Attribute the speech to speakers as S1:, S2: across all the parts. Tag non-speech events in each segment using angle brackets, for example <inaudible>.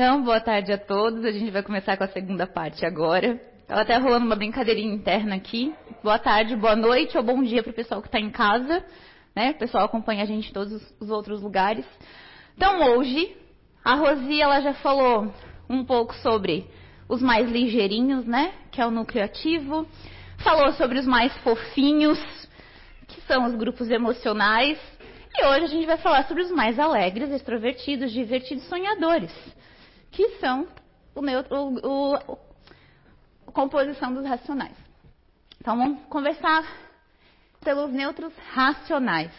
S1: Então, boa tarde a todos. A gente vai começar com a segunda parte agora. Estava até rolando uma brincadeirinha interna aqui. Boa tarde, boa noite ou bom dia para o pessoal que está em casa. Né? O pessoal acompanha a gente em todos os outros lugares. Então, hoje, a Rosi ela já falou um pouco sobre os mais ligeirinhos, né? Que é o núcleo ativo. Falou sobre os mais fofinhos, que são os grupos emocionais. E hoje a gente vai falar sobre os mais alegres, extrovertidos, divertidos, sonhadores, que são o, neutro, o, o, a composição dos racionais. Então vamos conversar pelos neutros racionais,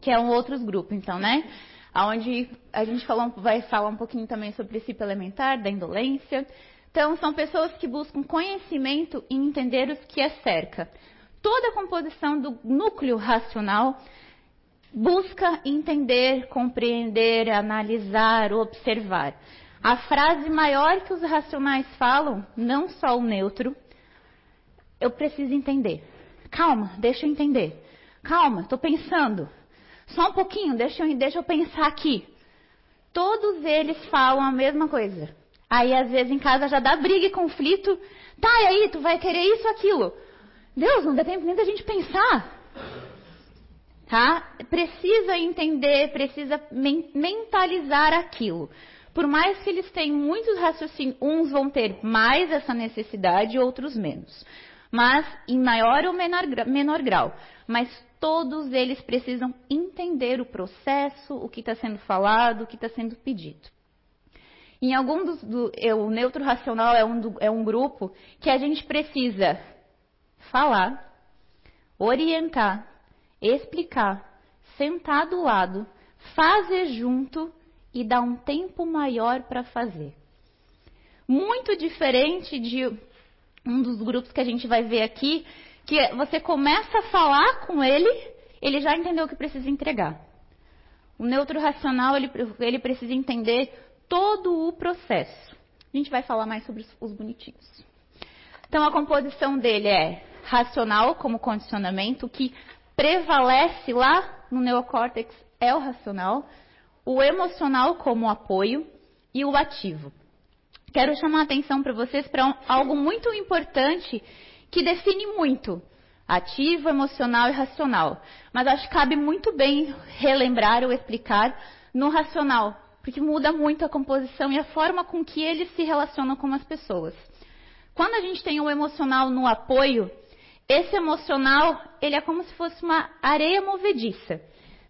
S1: que é um outro grupo, então, né? Onde a gente falou, vai falar um pouquinho também sobre o princípio elementar da indolência. Então, são pessoas que buscam conhecimento e entender os que é cerca. Toda a composição do núcleo racional busca entender, compreender, analisar, observar. A frase maior que os racionais falam, não só o neutro, eu preciso entender. Calma, deixa eu entender. Calma, estou pensando. Só um pouquinho, deixa eu, deixa eu pensar aqui. Todos eles falam a mesma coisa. Aí, às vezes, em casa já dá briga e conflito. Tá, e aí, tu vai querer isso, aquilo. Deus, não dá tempo nem da gente pensar. Tá? Precisa entender, precisa mentalizar aquilo. Por mais que eles tenham muitos raciocínios, uns vão ter mais essa necessidade, outros menos. Mas em maior ou menor, menor grau. Mas todos eles precisam entender o processo, o que está sendo falado, o que está sendo pedido. Em algum dos. Do, o neutro racional é um, do, é um grupo que a gente precisa falar, orientar, explicar, sentar do lado, fazer junto e dar um tempo maior para fazer. Muito diferente de um dos grupos que a gente vai ver aqui, que você começa a falar com ele, ele já entendeu o que precisa entregar. O neutro racional, ele, ele precisa entender todo o processo. A gente vai falar mais sobre os, os bonitinhos. Então, a composição dele é racional como condicionamento, que prevalece lá no neocórtex é o racional, o emocional como apoio e o ativo. Quero chamar a atenção para vocês para um, algo muito importante que define muito ativo, emocional e racional. Mas acho que cabe muito bem relembrar ou explicar no racional, porque muda muito a composição e a forma com que eles se relacionam com as pessoas. Quando a gente tem o emocional no apoio, esse emocional, ele é como se fosse uma areia movediça.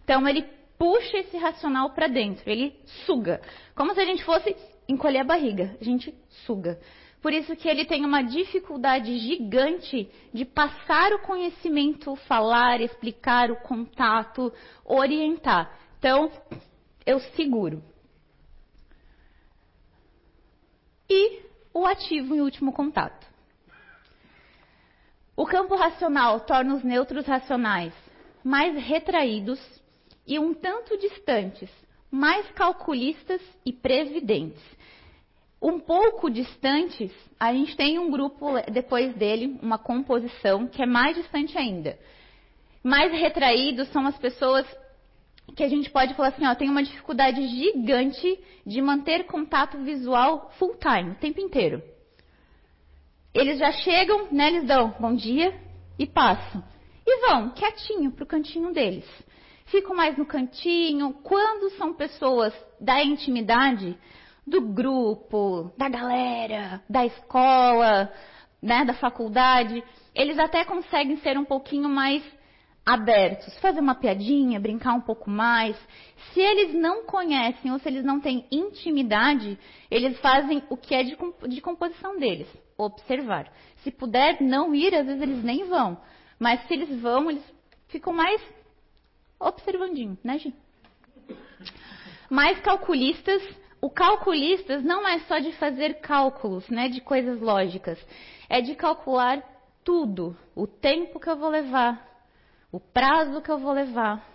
S1: Então, ele puxa esse racional para dentro, ele suga. Como se a gente fosse encolher a barriga, a gente suga. Por isso que ele tem uma dificuldade gigante de passar o conhecimento, falar, explicar o contato, orientar. Então, eu seguro. E o ativo em último contato. O campo racional torna os neutros racionais mais retraídos e um tanto distantes, mais calculistas e previdentes. Um pouco distantes, a gente tem um grupo depois dele, uma composição que é mais distante ainda. Mais retraídos são as pessoas que a gente pode falar assim, ó, tem uma dificuldade gigante de manter contato visual full time, o tempo inteiro. Eles já chegam, né, eles dão bom dia e passam. E vão quietinho para o cantinho deles. Ficam mais no cantinho. Quando são pessoas da intimidade, do grupo, da galera, da escola, né, da faculdade, eles até conseguem ser um pouquinho mais abertos, fazer uma piadinha, brincar um pouco mais. Se eles não conhecem ou se eles não têm intimidade, eles fazem o que é de, de composição deles observar. Se puder não ir, às vezes eles nem vão. Mas se eles vão, eles ficam mais observandinho, né, Gi? Mais calculistas. O calculistas não é só de fazer cálculos, né, de coisas lógicas. É de calcular tudo. O tempo que eu vou levar, o prazo que eu vou levar.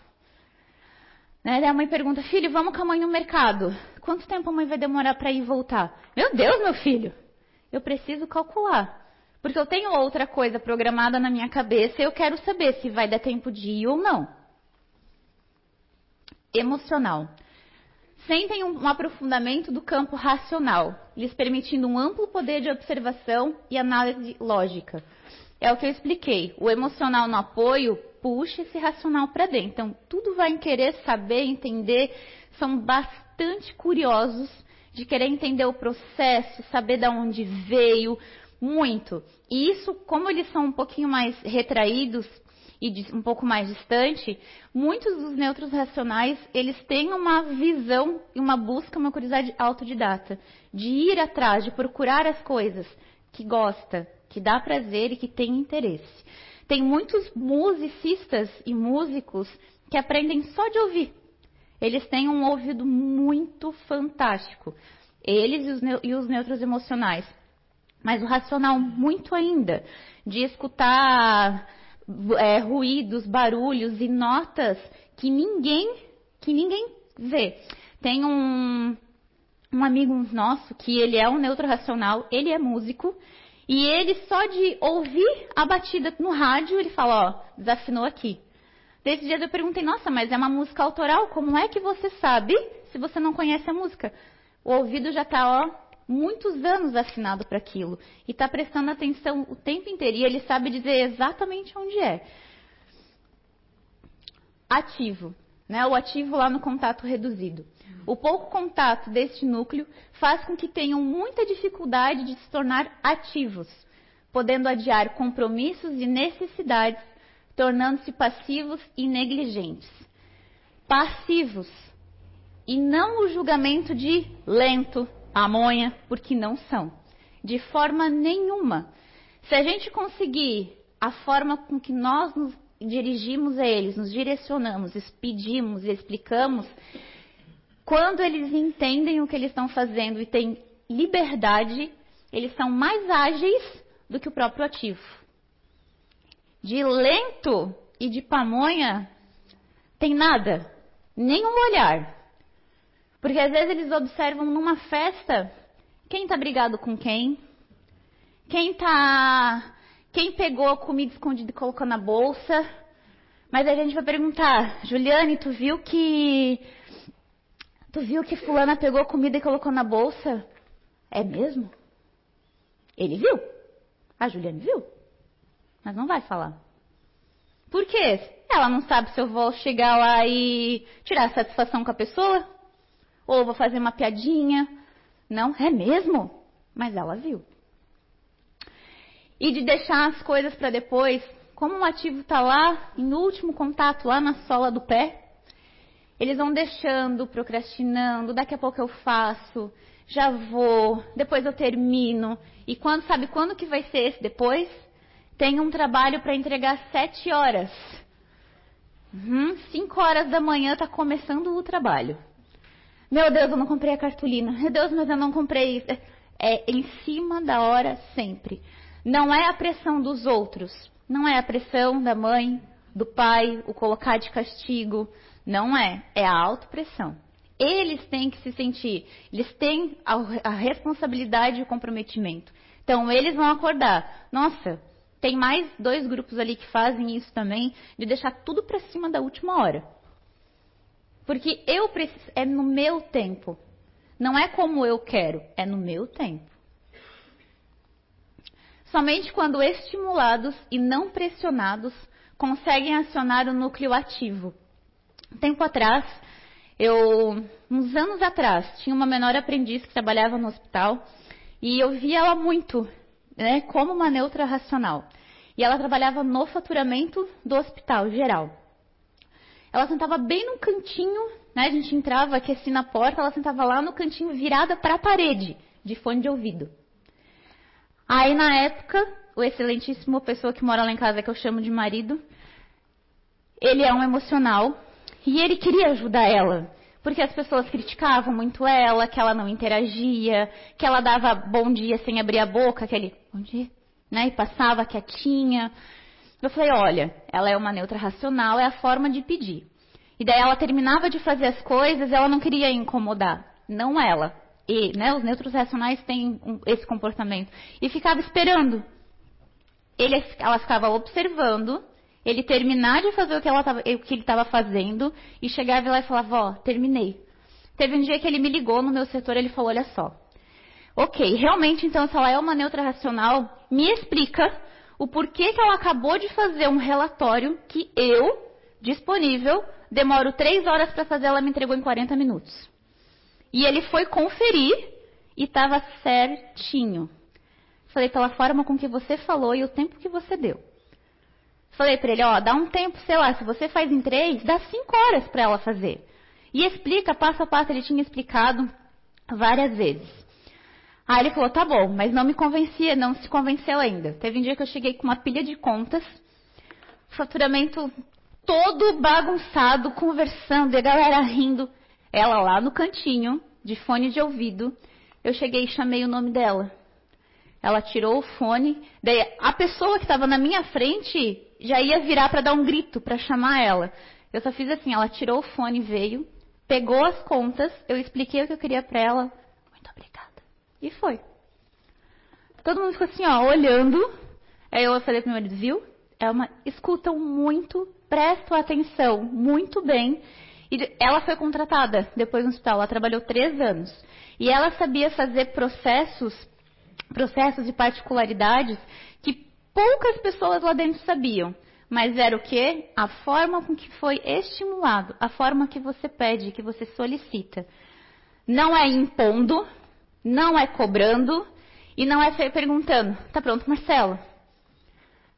S1: Né? A mãe pergunta, filho, vamos com a mãe no mercado. Quanto tempo a mãe vai demorar para ir e voltar? Meu Deus, meu filho eu preciso calcular. Porque eu tenho outra coisa programada na minha cabeça e eu quero saber se vai dar tempo de ir ou não. Emocional. sentem um aprofundamento do campo racional, lhes permitindo um amplo poder de observação e análise lógica. É o que eu expliquei. O emocional no apoio puxa esse racional para dentro. Então, tudo vai em querer saber, entender. São bastante curiosos de querer entender o processo, saber de onde veio, muito. E isso, como eles são um pouquinho mais retraídos e um pouco mais distante, muitos dos neutros racionais, eles têm uma visão e uma busca, uma curiosidade autodidata, de ir atrás, de procurar as coisas que gosta, que dá prazer e que tem interesse. Tem muitos musicistas e músicos que aprendem só de ouvir. Eles têm um ouvido muito fantástico. Eles e os, e os neutros emocionais. Mas o racional muito ainda. De escutar é, ruídos, barulhos e notas que ninguém, que ninguém vê. Tem um, um amigo nosso que ele é um neutro racional, ele é músico e ele só de ouvir a batida no rádio, ele fala, ó, desafinou aqui. Desde dia eu perguntei, nossa, mas é uma música autoral, como é que você sabe se você não conhece a música? O ouvido já está, ó, muitos anos afinado para aquilo. E está prestando atenção o tempo inteiro. E ele sabe dizer exatamente onde é. Ativo. Né? O ativo lá no contato reduzido. O pouco contato deste núcleo faz com que tenham muita dificuldade de se tornar ativos, podendo adiar compromissos e necessidades, tornando-se passivos e negligentes. Passivos. E não o julgamento de lento, amonha, porque não são. De forma nenhuma. Se a gente conseguir a forma com que nós nos dirigimos a eles, nos direcionamos, pedimos e explicamos, quando eles entendem o que eles estão fazendo e têm liberdade, eles são mais ágeis do que o próprio ativo. De lento e de pamonha, tem nada, nenhum olhar. Porque às vezes eles observam numa festa quem está brigado com quem, quem tá, quem pegou a comida escondida e colocou na bolsa. Mas a gente vai perguntar, Juliane, tu viu que Tu viu que fulana pegou comida e colocou na bolsa? É mesmo? Ele viu. A Juliane viu. Mas não vai falar. Por quê? Ela não sabe se eu vou chegar lá e tirar satisfação com a pessoa? Ou vou fazer uma piadinha? Não, é mesmo? Mas ela viu. E de deixar as coisas para depois, como o ativo está lá, no último contato, lá na sola do pé, eles vão deixando, procrastinando, daqui a pouco eu faço, já vou, depois eu termino. E quando sabe quando que vai ser esse depois? Tem um trabalho para entregar sete horas. Uhum, cinco horas da manhã está começando o trabalho. Meu Deus, eu não comprei a cartolina. Meu Deus, mas eu não comprei isso. É em cima da hora sempre. Não é a pressão dos outros. Não é a pressão da mãe, do pai, o colocar de castigo. Não é, é a autopressão. Eles têm que se sentir, eles têm a, a responsabilidade e o comprometimento. Então, eles vão acordar. Nossa, tem mais dois grupos ali que fazem isso também, de deixar tudo para cima da última hora. Porque eu preciso, é no meu tempo. Não é como eu quero, é no meu tempo. Somente quando estimulados e não pressionados conseguem acionar o núcleo ativo, tempo atrás, eu, uns anos atrás, tinha uma menor aprendiz que trabalhava no hospital e eu via ela muito, né, como uma neutra racional. E ela trabalhava no faturamento do hospital geral. Ela sentava bem no cantinho, né, a gente entrava aqui assim na porta, ela sentava lá no cantinho virada para a parede, de fone de ouvido. Aí na época, o excelentíssimo pessoa que mora lá em casa, que eu chamo de marido, ele é um emocional, e ele queria ajudar ela, porque as pessoas criticavam muito ela, que ela não interagia, que ela dava bom dia sem abrir a boca, aquele bom dia, né? E passava quietinha. Eu falei, olha, ela é uma neutra racional, é a forma de pedir. E daí ela terminava de fazer as coisas, ela não queria incomodar, não ela. E, né, os neutros racionais têm esse comportamento. E ficava esperando. Ele, ela ficava observando ele terminar de fazer o que, tava, o que ele estava fazendo e chegava lá e falava, ó, terminei. Teve um dia que ele me ligou no meu setor, ele falou: Olha só, ok, realmente então, se ela é uma neutra racional, me explica o porquê que ela acabou de fazer um relatório que eu, disponível, demoro três horas para fazer, ela me entregou em 40 minutos. E ele foi conferir e estava certinho. Falei, pela forma com que você falou e o tempo que você deu. Falei para ele, ó, dá um tempo, sei lá, se você faz em três, dá cinco horas para ela fazer. E explica passo a passo, ele tinha explicado várias vezes. Aí ele falou, tá bom, mas não me convencia, não se convenceu ainda. Teve um dia que eu cheguei com uma pilha de contas, faturamento todo bagunçado, conversando, e a galera rindo. Ela lá no cantinho, de fone de ouvido, eu cheguei e chamei o nome dela. Ela tirou o fone, daí a pessoa que estava na minha frente já ia virar para dar um grito, para chamar ela. Eu só fiz assim, ela tirou o fone, veio, pegou as contas, eu expliquei o que eu queria para ela. Muito obrigada. E foi. Todo mundo ficou assim, ó, olhando. Aí eu falei pro meu marido, viu? É uma, escutam muito, prestam atenção muito bem. E ela foi contratada depois no hospital, ela trabalhou três anos. E ela sabia fazer processos, processos e particularidades que poucas pessoas lá dentro sabiam. Mas era o que? A forma com que foi estimulado, a forma que você pede, que você solicita. Não é impondo, não é cobrando e não é perguntando: tá pronto, Marcelo?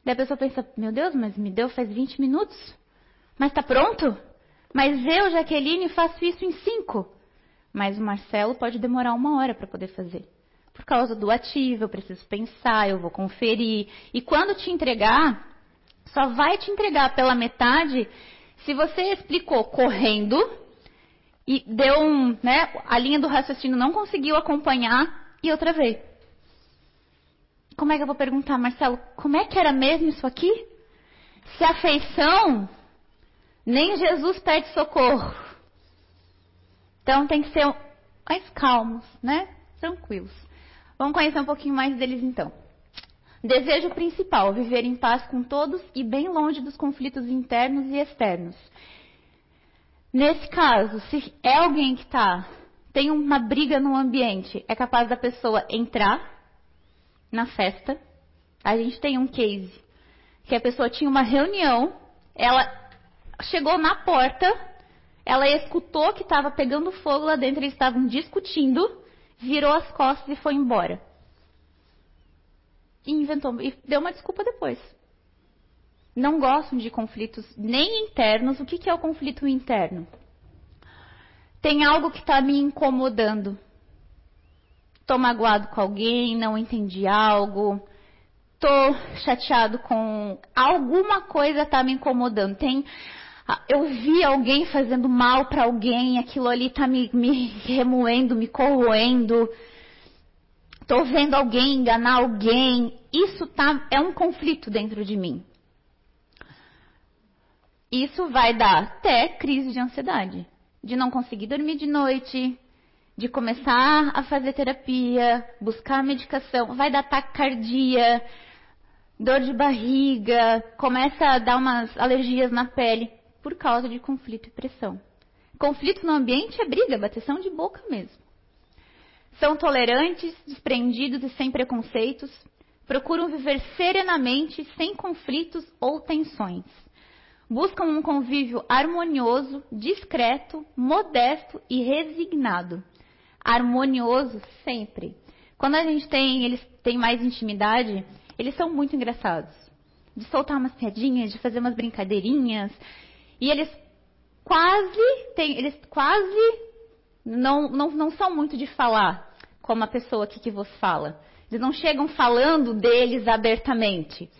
S1: Daí a pessoa pensa: meu Deus, mas me deu faz 20 minutos? Mas tá pronto? Mas eu, Jaqueline, faço isso em 5. Mas o Marcelo pode demorar uma hora para poder fazer. Por causa do ativo, eu preciso pensar, eu vou conferir. E quando te entregar, só vai te entregar pela metade se você explicou correndo e deu um, né, a linha do raciocínio não conseguiu acompanhar e outra vez. Como é que eu vou perguntar, Marcelo, como é que era mesmo isso aqui? Se a feição, nem Jesus pede socorro. Então tem que ser mais calmos, né? Tranquilos. Vamos conhecer um pouquinho mais deles então. Desejo principal: viver em paz com todos e bem longe dos conflitos internos e externos. Nesse caso, se é alguém que tá, tem uma briga no ambiente, é capaz da pessoa entrar na festa. A gente tem um case que a pessoa tinha uma reunião, ela chegou na porta, ela escutou que estava pegando fogo lá dentro, eles estavam discutindo, virou as costas e foi embora. E inventou e deu uma desculpa depois. Não gostam de conflitos nem internos. O que, que é o conflito interno? Tem algo que está me incomodando. Estou magoado com alguém, não entendi algo, estou chateado com alguma coisa está me incomodando. Tem eu vi alguém fazendo mal para alguém, aquilo ali está me, me remoendo, me corroendo. Estou vendo alguém enganar alguém. Isso tá, é um conflito dentro de mim. Isso vai dar até crise de ansiedade. De não conseguir dormir de noite, de começar a fazer terapia, buscar medicação, vai dar taquicardia, dor de barriga, começa a dar umas alergias na pele por causa de conflito e pressão. Conflito no ambiente é briga, bateção de boca mesmo. São tolerantes, desprendidos e sem preconceitos, procuram viver serenamente, sem conflitos ou tensões. Buscam um convívio harmonioso, discreto, modesto e resignado. Harmonioso sempre. Quando a gente tem, eles têm mais intimidade, eles são muito engraçados. De soltar umas piadinhas, de fazer umas brincadeirinhas. E eles quase têm, eles quase não, não, não são muito de falar como a pessoa aqui que vos fala. Eles não chegam falando deles abertamente.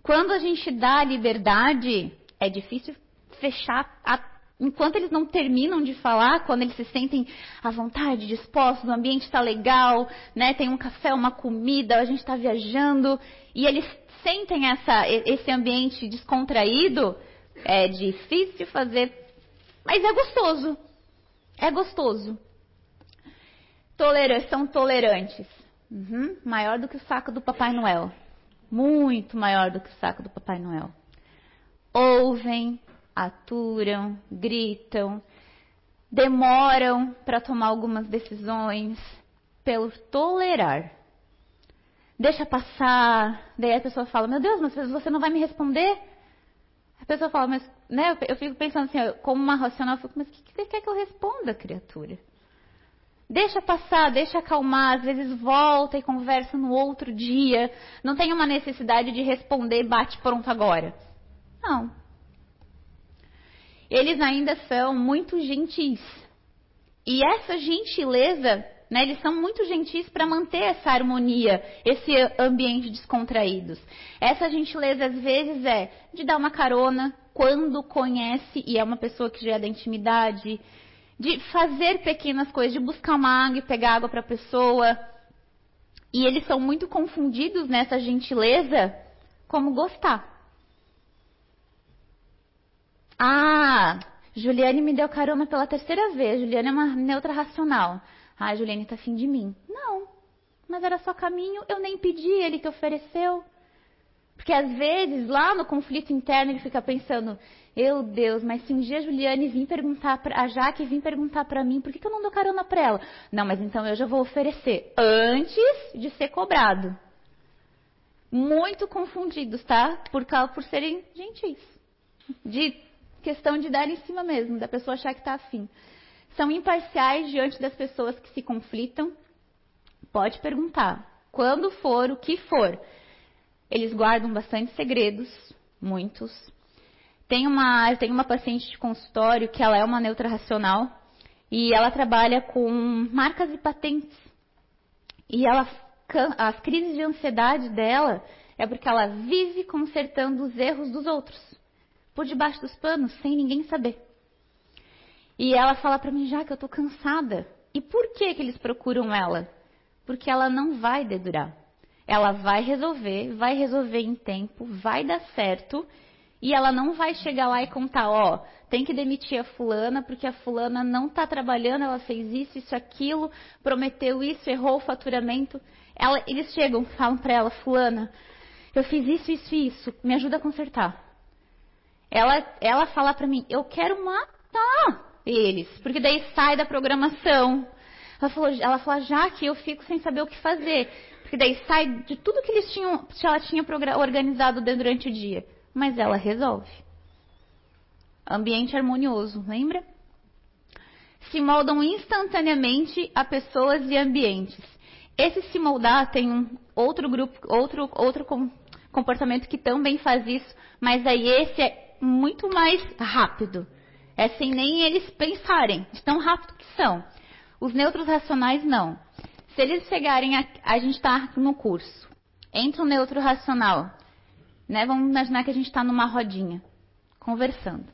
S1: Quando a gente dá liberdade, é difícil fechar a, enquanto eles não terminam de falar, quando eles se sentem à vontade, dispostos, o ambiente está legal, né? Tem um café, uma comida, a gente está viajando e eles sentem essa, esse ambiente descontraído, é difícil fazer, mas é gostoso. É gostoso. São tolerantes. Uhum, maior do que o saco do Papai Noel. Muito maior do que o saco do Papai Noel. Ouvem, aturam, gritam. demoram para tomar algumas decisões pelo tolerar. Deixa passar, daí a pessoa fala: Meu Deus, mas você não vai me responder? A pessoa fala: Mas, né? Eu fico pensando assim, como uma racional, eu fico: Mas o que você quer que eu responda, criatura? Deixa passar, deixa acalmar, às vezes volta e conversa no outro dia. Não tem uma necessidade de responder bate pronto agora. Não. Eles ainda são muito gentis. E essa gentileza, né, eles são muito gentis para manter essa harmonia, esse ambiente descontraídos. Essa gentileza às vezes é de dar uma carona quando conhece e é uma pessoa que já é da intimidade, de fazer pequenas coisas, de buscar uma água e pegar água para a pessoa. E eles são muito confundidos nessa gentileza como gostar. Ah, Juliane me deu carona pela terceira vez. Juliane é uma neutra racional. Ah, Juliane tá afim de mim. Não, mas era só caminho, eu nem pedi, ele que ofereceu. Porque às vezes, lá no conflito interno, ele fica pensando: meu Deus, mas se um dia a Juliane vir perguntar, pra, a Jaque vir perguntar para mim, por que, que eu não dou carona para ela? Não, mas então eu já vou oferecer antes de ser cobrado. Muito confundidos, tá? Por, por serem gentis. De questão de dar em cima mesmo, da pessoa achar que está afim. São imparciais diante das pessoas que se conflitam. Pode perguntar. Quando for, o que for. Eles guardam bastante segredos, muitos. Tem uma, tenho uma paciente de consultório que ela é uma neutra racional e ela trabalha com marcas e patentes. E ela, as crises de ansiedade dela é porque ela vive consertando os erros dos outros, por debaixo dos panos, sem ninguém saber. E ela fala para mim já que eu tô cansada. E por que que eles procuram ela? Porque ela não vai dedurar. Ela vai resolver, vai resolver em tempo, vai dar certo e ela não vai chegar lá e contar, ó, tem que demitir a fulana porque a fulana não está trabalhando, ela fez isso, isso, aquilo, prometeu isso, errou o faturamento. Ela, eles chegam, falam para ela, fulana, eu fiz isso, isso e isso, me ajuda a consertar. Ela, ela fala para mim, eu quero matar eles, porque daí sai da programação. Ela falou, ela fala, já que eu fico sem saber o que fazer, porque daí sai de tudo que eles tinham, que ela tinha organizado durante o dia mas ela resolve. Ambiente harmonioso, lembra? Se moldam instantaneamente a pessoas e ambientes. Esse se moldar tem um outro grupo, outro, outro comportamento que também faz isso, mas aí esse é muito mais rápido. É sem nem eles pensarem, de tão rápido que são. Os neutros racionais não. Se eles chegarem, a, a gente está no curso, entra o neutro racional, né? Vamos imaginar que a gente está numa rodinha, conversando.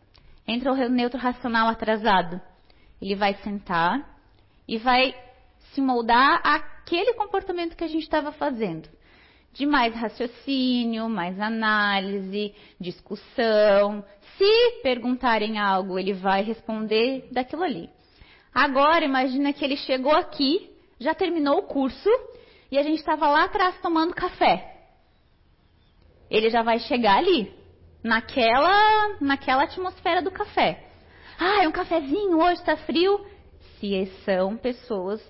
S1: Entra o neutro racional atrasado. Ele vai sentar e vai se moldar àquele comportamento que a gente estava fazendo. De mais raciocínio, mais análise, discussão. Se perguntarem algo, ele vai responder daquilo ali. Agora, imagina que ele chegou aqui, já terminou o curso, e a gente estava lá atrás tomando café ele já vai chegar ali, naquela, naquela atmosfera do café. Ah, é um cafezinho, hoje está frio. Se são pessoas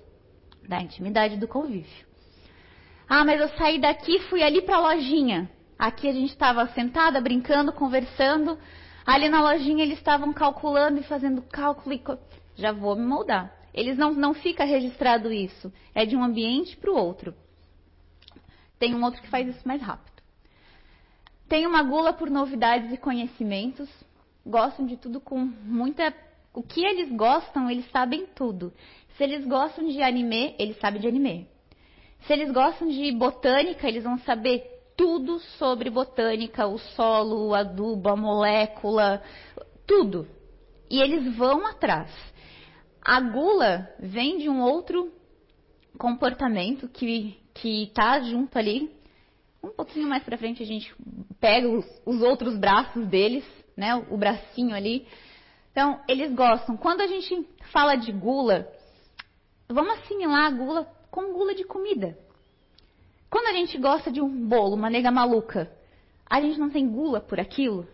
S1: da intimidade do convívio. Ah, mas eu saí daqui fui ali para a lojinha. Aqui a gente estava sentada, brincando, conversando. Ali na lojinha eles estavam calculando e fazendo cálculo. E... Já vou me moldar. Eles não, não fica registrado isso. É de um ambiente para o outro. Tem um outro que faz isso mais rápido. Tem uma gula por novidades e conhecimentos. Gostam de tudo com muita. O que eles gostam, eles sabem tudo. Se eles gostam de anime, eles sabem de anime. Se eles gostam de botânica, eles vão saber tudo sobre botânica, o solo, o adubo, a molécula, tudo. E eles vão atrás. A gula vem de um outro comportamento que que está junto ali um pouquinho mais para frente a gente pega os, os, outros braços deles, né? O bracinho ali. Então, eles gostam. Quando a gente fala de gula, vamos assimilar a gula com gula de comida. Quando a gente gosta de um bolo, uma nega maluca, a gente não tem gula por aquilo?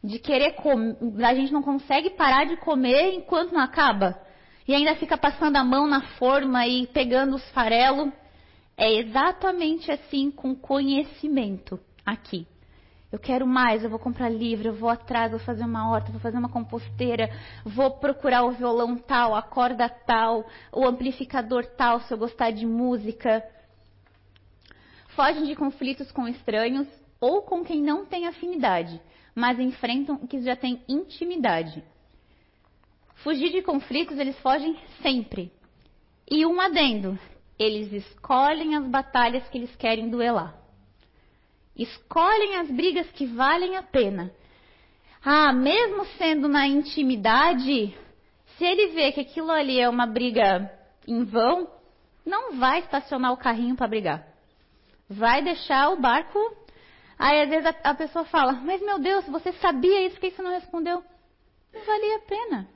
S1: De querer comer, a gente não consegue parar de comer enquanto não acaba. E ainda fica passando a mão na forma e pegando os farelos. É exatamente assim com conhecimento aqui. Eu quero mais, eu vou comprar livro, eu vou atrás, vou fazer uma horta, vou fazer uma composteira, vou procurar o violão tal, a corda tal, o amplificador tal, se eu gostar de música. Fogem de conflitos com estranhos ou com quem não tem afinidade, mas enfrentam o que já tem intimidade. Fugir de conflitos, eles fogem sempre. E um adendo, eles escolhem as batalhas que eles querem duelar. Escolhem as brigas que valem a pena. Ah, mesmo sendo na intimidade, se ele vê que aquilo ali é uma briga em vão, não vai estacionar o carrinho para brigar. Vai deixar o barco. Aí às vezes a, a, pessoa fala: Mas meu Deus, você sabia isso, por que você não respondeu? Não valia a pena.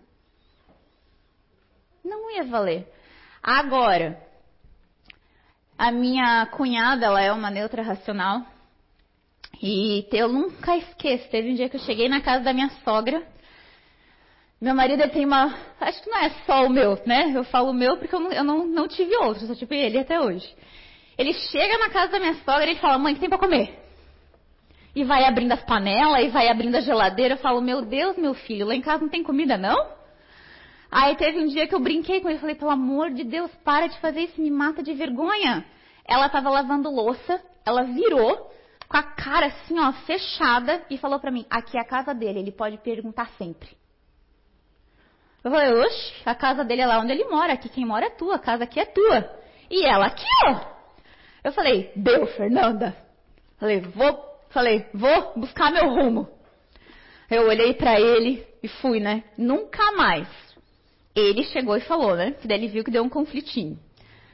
S1: Não ia valer. Agora, a minha cunhada, ela é uma neutra racional. E eu nunca esqueço. Teve um dia que eu cheguei na casa da minha sogra. Meu marido tem uma. Acho que não é só o meu, né? Eu falo o meu porque eu não, eu não, não tive outro, só tive ele até hoje. Ele chega na casa da minha sogra e fala: Mãe, o que tem pra comer? E vai abrindo as panelas e vai abrindo a geladeira. Eu falo: Meu Deus, meu filho, lá em casa não tem comida não? Aí teve um dia que eu brinquei com ele, falei, pelo amor de Deus, para de fazer isso, me mata de vergonha. Ela estava lavando louça, ela virou com a cara assim, ó, fechada e falou para mim, aqui é a casa dele, ele pode perguntar sempre. Eu falei, oxe, a casa dele é lá onde ele mora, aqui quem mora é tua, a casa aqui é tua. E ela aqui, ó. Eu falei, deu, Fernanda. Falei, vou, falei, vou buscar meu rumo. Eu olhei para ele e fui, né? Nunca mais ele chegou e falou, né? Que daí ele viu que deu um conflitinho.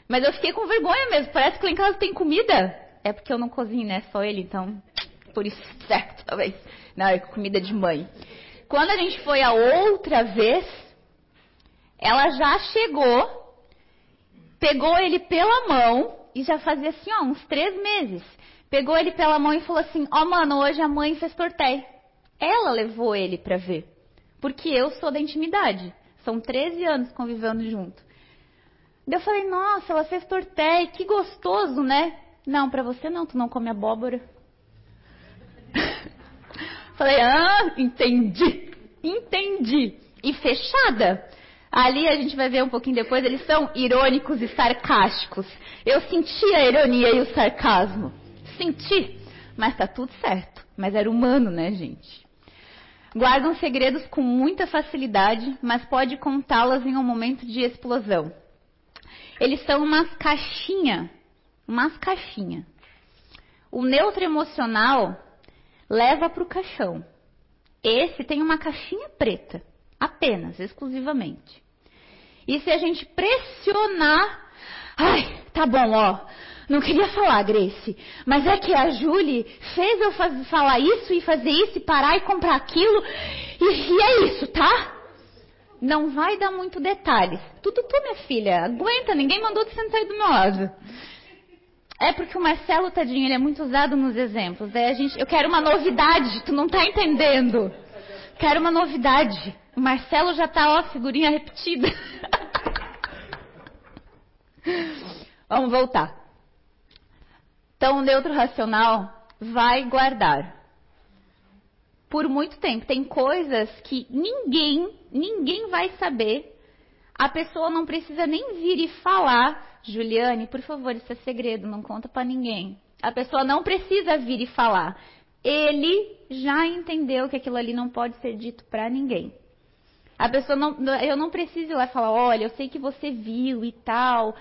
S1: Mas eu fiquei com vergonha mesmo. Parece que lá em casa tem comida. É porque eu não cozinho, né? Só ele, então. Por isso, <laughs> certo, talvez. Não, é comida de mãe. Quando a gente foi a outra vez, ela já chegou, pegou ele pela mão, e já fazia assim, ó, uns três meses. Pegou ele pela mão e falou assim: Ó, oh, mano, hoje a mãe fez tortéi. Ela levou ele pra ver. Porque eu sou da intimidade. São 13 anos convivendo junto. Daí eu falei, nossa, ela fez tortéia, que gostoso, né? Não, para você não, tu não come abóbora. <laughs> falei, ah, entendi, entendi. E fechada. Ali a gente vai ver um pouquinho depois, eles são irônicos e sarcásticos. Eu senti a ironia e o sarcasmo. Senti. Mas tá tudo certo. Mas era humano, né, gente? Guardam segredos com muita facilidade, mas pode contá-las em um momento de explosão. Eles são umas caixinha, umas caixinha. O neutro emocional leva para o caixão. Esse tem uma caixinha preta, apenas, exclusivamente. E se a gente pressionar, ai, tá bom, ó, não queria falar, Grace, mas é que a Julie fez eu faz, falar isso e fazer isso e parar e comprar aquilo. E, e é isso, tá? Não vai dar muito detalhes. Tudo tu, minha filha. Aguenta, ninguém mandou você sentar do meu lado. É porque o Marcelo, tadinho, ele é muito usado nos exemplos. Daí a gente, eu quero uma novidade, tu não tá entendendo. Quero uma novidade. O Marcelo já tá, ó, figurinha repetida. <laughs> <laughs> Vamos voltar. Então, o neutro racional vai guardar. Por muito tempo. Tem coisas que ninguém, ninguém vai saber. A pessoa não precisa nem vir e falar. Juliane, por favor, isso é segredo, não conta para ninguém. A pessoa não precisa vir e falar. Ele já entendeu que aquilo ali não pode ser dito para ninguém. A pessoa não, eu não preciso ir lá falar, olha, eu sei que você viu e tal,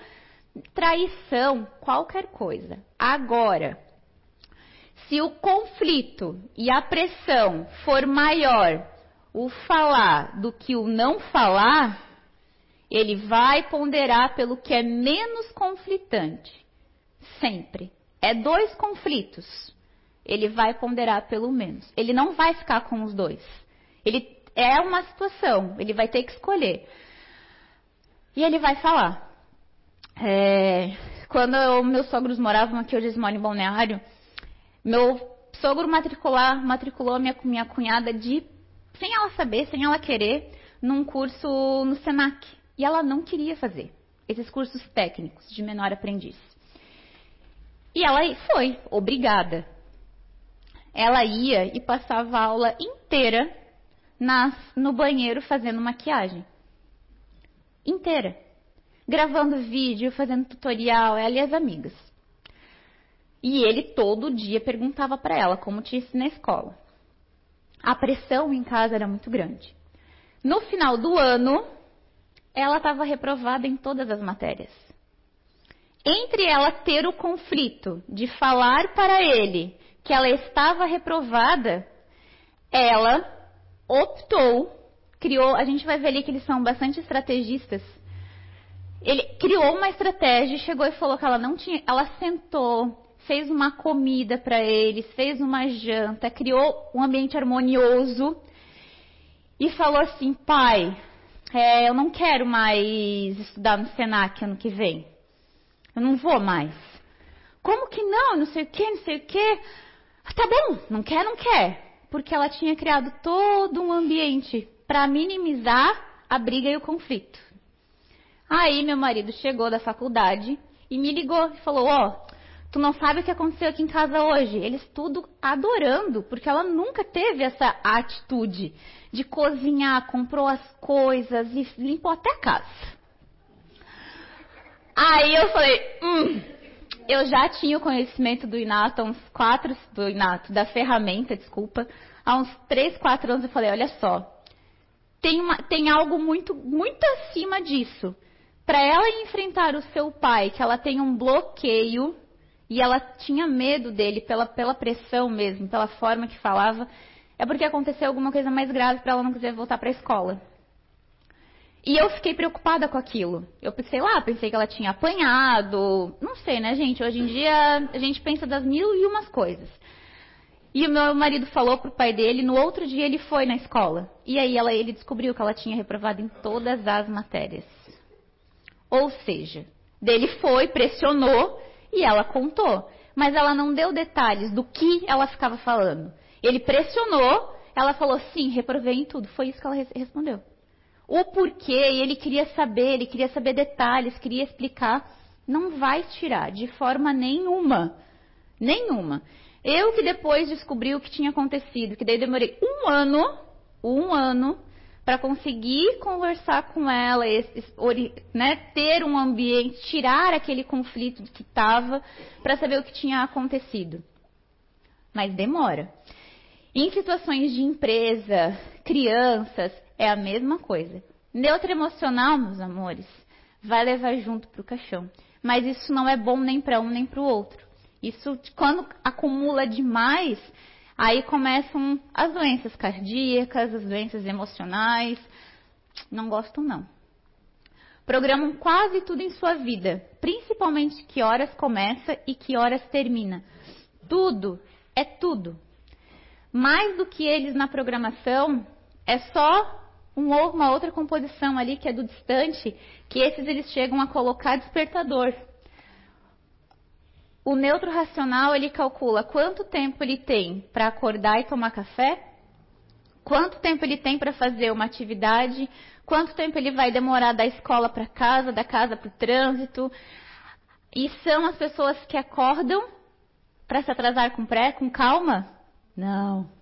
S1: traição, qualquer coisa. Agora, se o conflito e a pressão for maior o falar do que o não falar, ele vai ponderar pelo que é menos conflitante. Sempre. É dois conflitos. Ele vai ponderar pelo menos. Ele não vai ficar com os dois. Ele é uma situação, ele vai ter que escolher. E ele vai falar. É, quando eu, meus sogros moravam aqui, hoje eles moram em Balneário, meu sogro matricular, matriculou minha, minha cunhada de, sem ela saber, sem ela querer, num curso no Senac. E ela não queria fazer esses cursos técnicos de menor aprendiz. E ela foi, obrigada. Ela ia e passava a aula inteira nas, no banheiro fazendo maquiagem. Inteira. Gravando vídeo, fazendo tutorial, ela e as amigas. E ele todo dia perguntava para ela como tinha isso na escola. A pressão em casa era muito grande. No final do ano, ela estava reprovada em todas as matérias. Entre ela ter o conflito de falar para ele que ela estava reprovada, ela optou, criou, a gente vai ver ali que eles são bastante estrategistas. Ele criou uma estratégia, chegou e falou que ela não tinha, ela sentou, fez uma comida para eles, fez uma janta, criou um ambiente harmonioso e falou assim: pai, é, eu não quero mais estudar no Senac ano que vem. Eu não vou mais. Como que não? Não sei o que, não sei o que. Tá bom, não quer, não quer. Porque ela tinha criado todo um ambiente para minimizar a briga e o conflito. Aí meu marido chegou da faculdade e me ligou e falou: Ó, oh, Tu não sabe o que aconteceu aqui em casa hoje. Eles tudo adorando, porque ela nunca teve essa atitude de cozinhar, comprou as coisas e limpou até a casa. Aí eu falei, hum, eu já tinha o conhecimento do Inato há uns quatro, do Inato, da ferramenta, desculpa, há uns três, quatro anos eu falei, olha só, tem, uma, tem algo muito, muito acima disso. Para ela enfrentar o seu pai, que ela tem um bloqueio e ela tinha medo dele pela, pela pressão mesmo, pela forma que falava, é porque aconteceu alguma coisa mais grave para ela não quiser voltar para a escola. E eu fiquei preocupada com aquilo. Eu pensei lá, pensei que ela tinha apanhado, não sei, né, gente? Hoje em dia a gente pensa das mil e umas coisas. E o meu marido falou pro pai dele, no outro dia ele foi na escola. E aí ela, ele descobriu que ela tinha reprovado em todas as matérias. Ou seja, dele foi, pressionou e ela contou. Mas ela não deu detalhes do que ela ficava falando. Ele pressionou, ela falou sim, reprovei em tudo. Foi isso que ela respondeu. O porquê, ele queria saber, ele queria saber detalhes, queria explicar. Não vai tirar de forma nenhuma. Nenhuma. Eu que depois descobri o que tinha acontecido, que daí demorei um ano, um ano, para conseguir conversar com ela, né, ter um ambiente, tirar aquele conflito que estava, para saber o que tinha acontecido. Mas demora. Em situações de empresa, crianças, é a mesma coisa. Neutro emocional, meus amores, vai levar junto para o caixão. Mas isso não é bom nem para um nem para o outro. Isso, quando acumula demais, Aí começam as doenças cardíacas, as doenças emocionais. Não gosto, não. Programam quase tudo em sua vida, principalmente que horas começa e que horas termina. Tudo é tudo. Mais do que eles na programação, é só uma outra composição ali que é do distante, que esses eles chegam a colocar despertador. O neutro racional ele calcula quanto tempo ele tem para acordar e tomar café, quanto tempo ele tem para fazer uma atividade, quanto tempo ele vai demorar da escola para casa, da casa para o trânsito. E são as pessoas que acordam para se atrasar com pré, com calma? Não.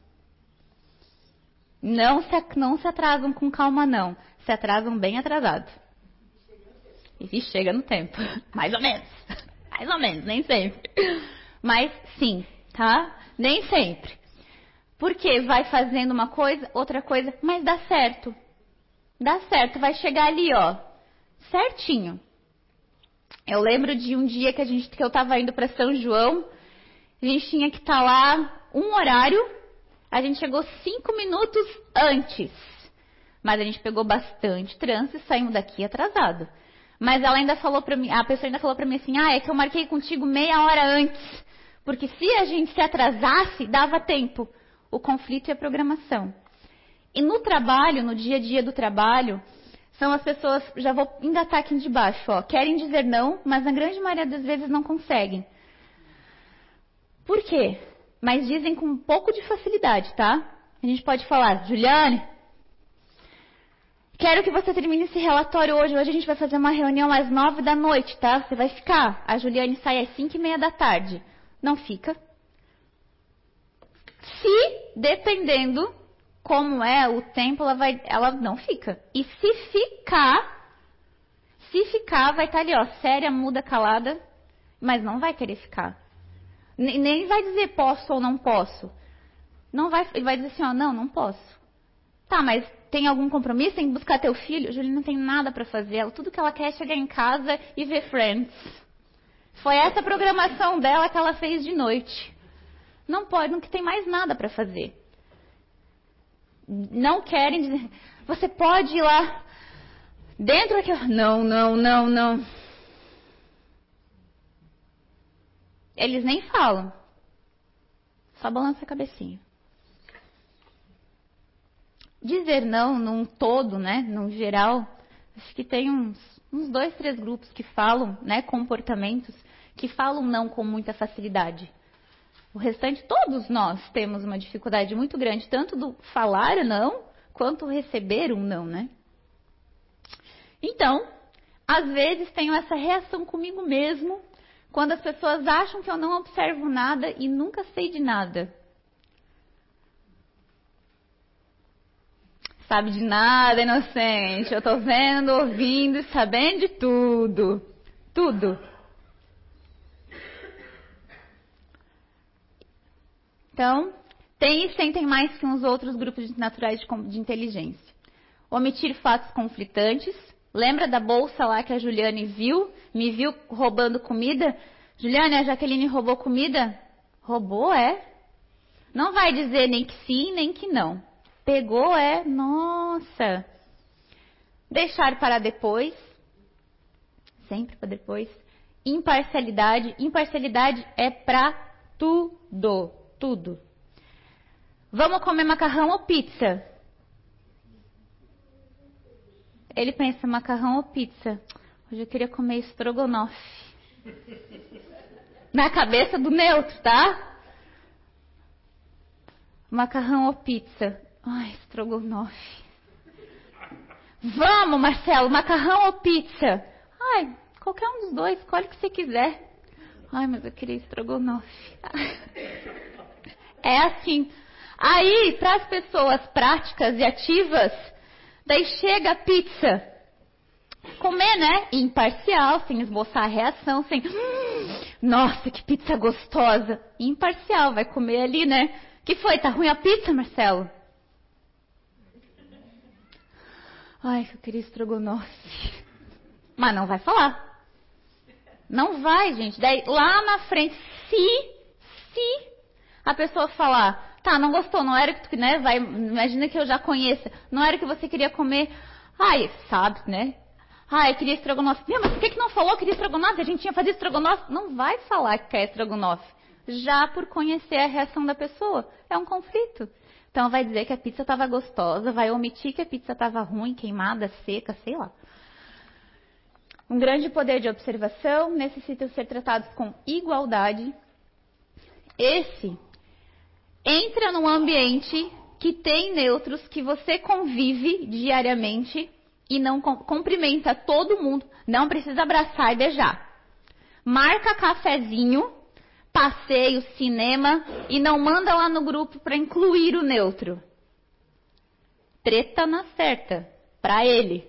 S1: Não se, não se atrasam com calma, não. Se atrasam bem atrasado. E chega no tempo. <laughs> Mais ou menos. <laughs> Mais ou menos, nem sempre. Mas sim, tá? Nem sempre. Porque vai fazendo uma coisa, outra coisa, mas dá certo. Dá certo, vai chegar ali, ó, certinho. Eu lembro de um dia que a gente que eu estava indo para São João, a gente tinha que estar tá lá um horário, a gente chegou cinco minutos antes. Mas a gente pegou bastante trânsito e saímos daqui atrasado. Mas ela ainda falou para mim, a pessoa ainda falou para mim assim: "Ah, é que eu marquei contigo meia hora antes, porque se a gente se atrasasse, dava tempo". O conflito e a programação. E no trabalho, no dia a dia do trabalho, são as pessoas, já vou engatar aqui de baixo, ó, querem dizer não, mas na grande maioria das vezes não conseguem. Por quê? Mas dizem com um pouco de facilidade, tá? A gente pode falar, Juliane, quero que você termine esse relatório hoje. Hoje a gente vai fazer uma reunião às nove da noite, tá? Você vai ficar. A Juliane sai às cinco e meia da tarde. Não fica. Se, dependendo como é o tempo, ela, vai, ela não fica. E se ficar, se ficar, vai estar tá ali, ó, séria, muda, calada, mas não vai querer ficar. Nem vai dizer posso ou não posso. Não vai, vai dizer assim, ó, não, não posso. Tá, mas tem algum compromisso? Tem que buscar teu filho? Julie não tem nada para fazer. tudo que ela quer é chegar em casa e ver Friends. Foi essa programação dela que ela fez de noite. Não pode, não tem mais nada para fazer. Não querem dizer, você pode ir lá dentro aqui. Não, não, não, não. Eles nem falam. Só balança a cabecinha. Dizer não num todo, né, num geral, acho que tem uns, uns dois, três grupos que falam, né, comportamentos que falam não com muita facilidade. O restante, todos nós temos uma dificuldade muito grande, tanto do falar não, quanto receber um não, né? Então, às vezes tenho essa reação comigo mesmo, quando as pessoas acham que eu não observo nada e nunca sei de nada. Sabe de nada, inocente. Eu tô vendo, ouvindo e sabendo de tudo. Tudo. Então, tem e sentem mais que uns outros grupos naturais de, de inteligência. Omitir fatos conflitantes. Lembra da bolsa lá que a Juliane viu? Me viu roubando comida? Juliane, a Jaqueline roubou comida? Roubou, é? Não vai dizer nem que sim, nem que não. Pegou é, nossa. Deixar para depois. Sempre para depois. Imparcialidade. Imparcialidade é para tudo. Tudo. Vamos comer macarrão ou pizza? Ele pensa macarrão ou pizza. Hoje eu queria comer estrogonofe. Na cabeça do neutro, tá? Macarrão ou pizza? Ai, estrogonofe. Vamos, Marcelo, macarrão ou pizza? Ai, qualquer um dos dois, escolhe o que você quiser. Ai, mas eu queria estrogonofe. <laughs> É assim. Aí, para as pessoas práticas e ativas, daí chega a pizza. Comer, né? Imparcial, sem esboçar a reação, sem. Hum, nossa, que pizza gostosa. Imparcial, vai comer ali, né? Que foi? Tá ruim a pizza, Marcelo? Ai, que eu queria estrogonofe. Mas não vai falar. Não vai, gente. Daí, lá na frente, se, se a pessoa falar, tá, não gostou, não era que tu, né, vai, imagina que eu já conheça, não era que você queria comer, ai, sabe, né? Ai, queria estrogonofe. Meu, mas por que, que não falou que queria estrogonofe? A gente tinha fazer estrogonofe. Não vai falar que quer estrogonofe. Já por conhecer a reação da pessoa. É um conflito. Então vai dizer que a pizza estava gostosa, vai omitir que a pizza estava ruim, queimada, seca, sei lá. Um grande poder de observação necessita ser tratados com igualdade. Esse entra num ambiente que tem neutros que você convive diariamente e não cumprimenta todo mundo, não precisa abraçar e beijar. Marca cafezinho passeio, cinema e não manda lá no grupo para incluir o neutro. Treta na certa, para ele.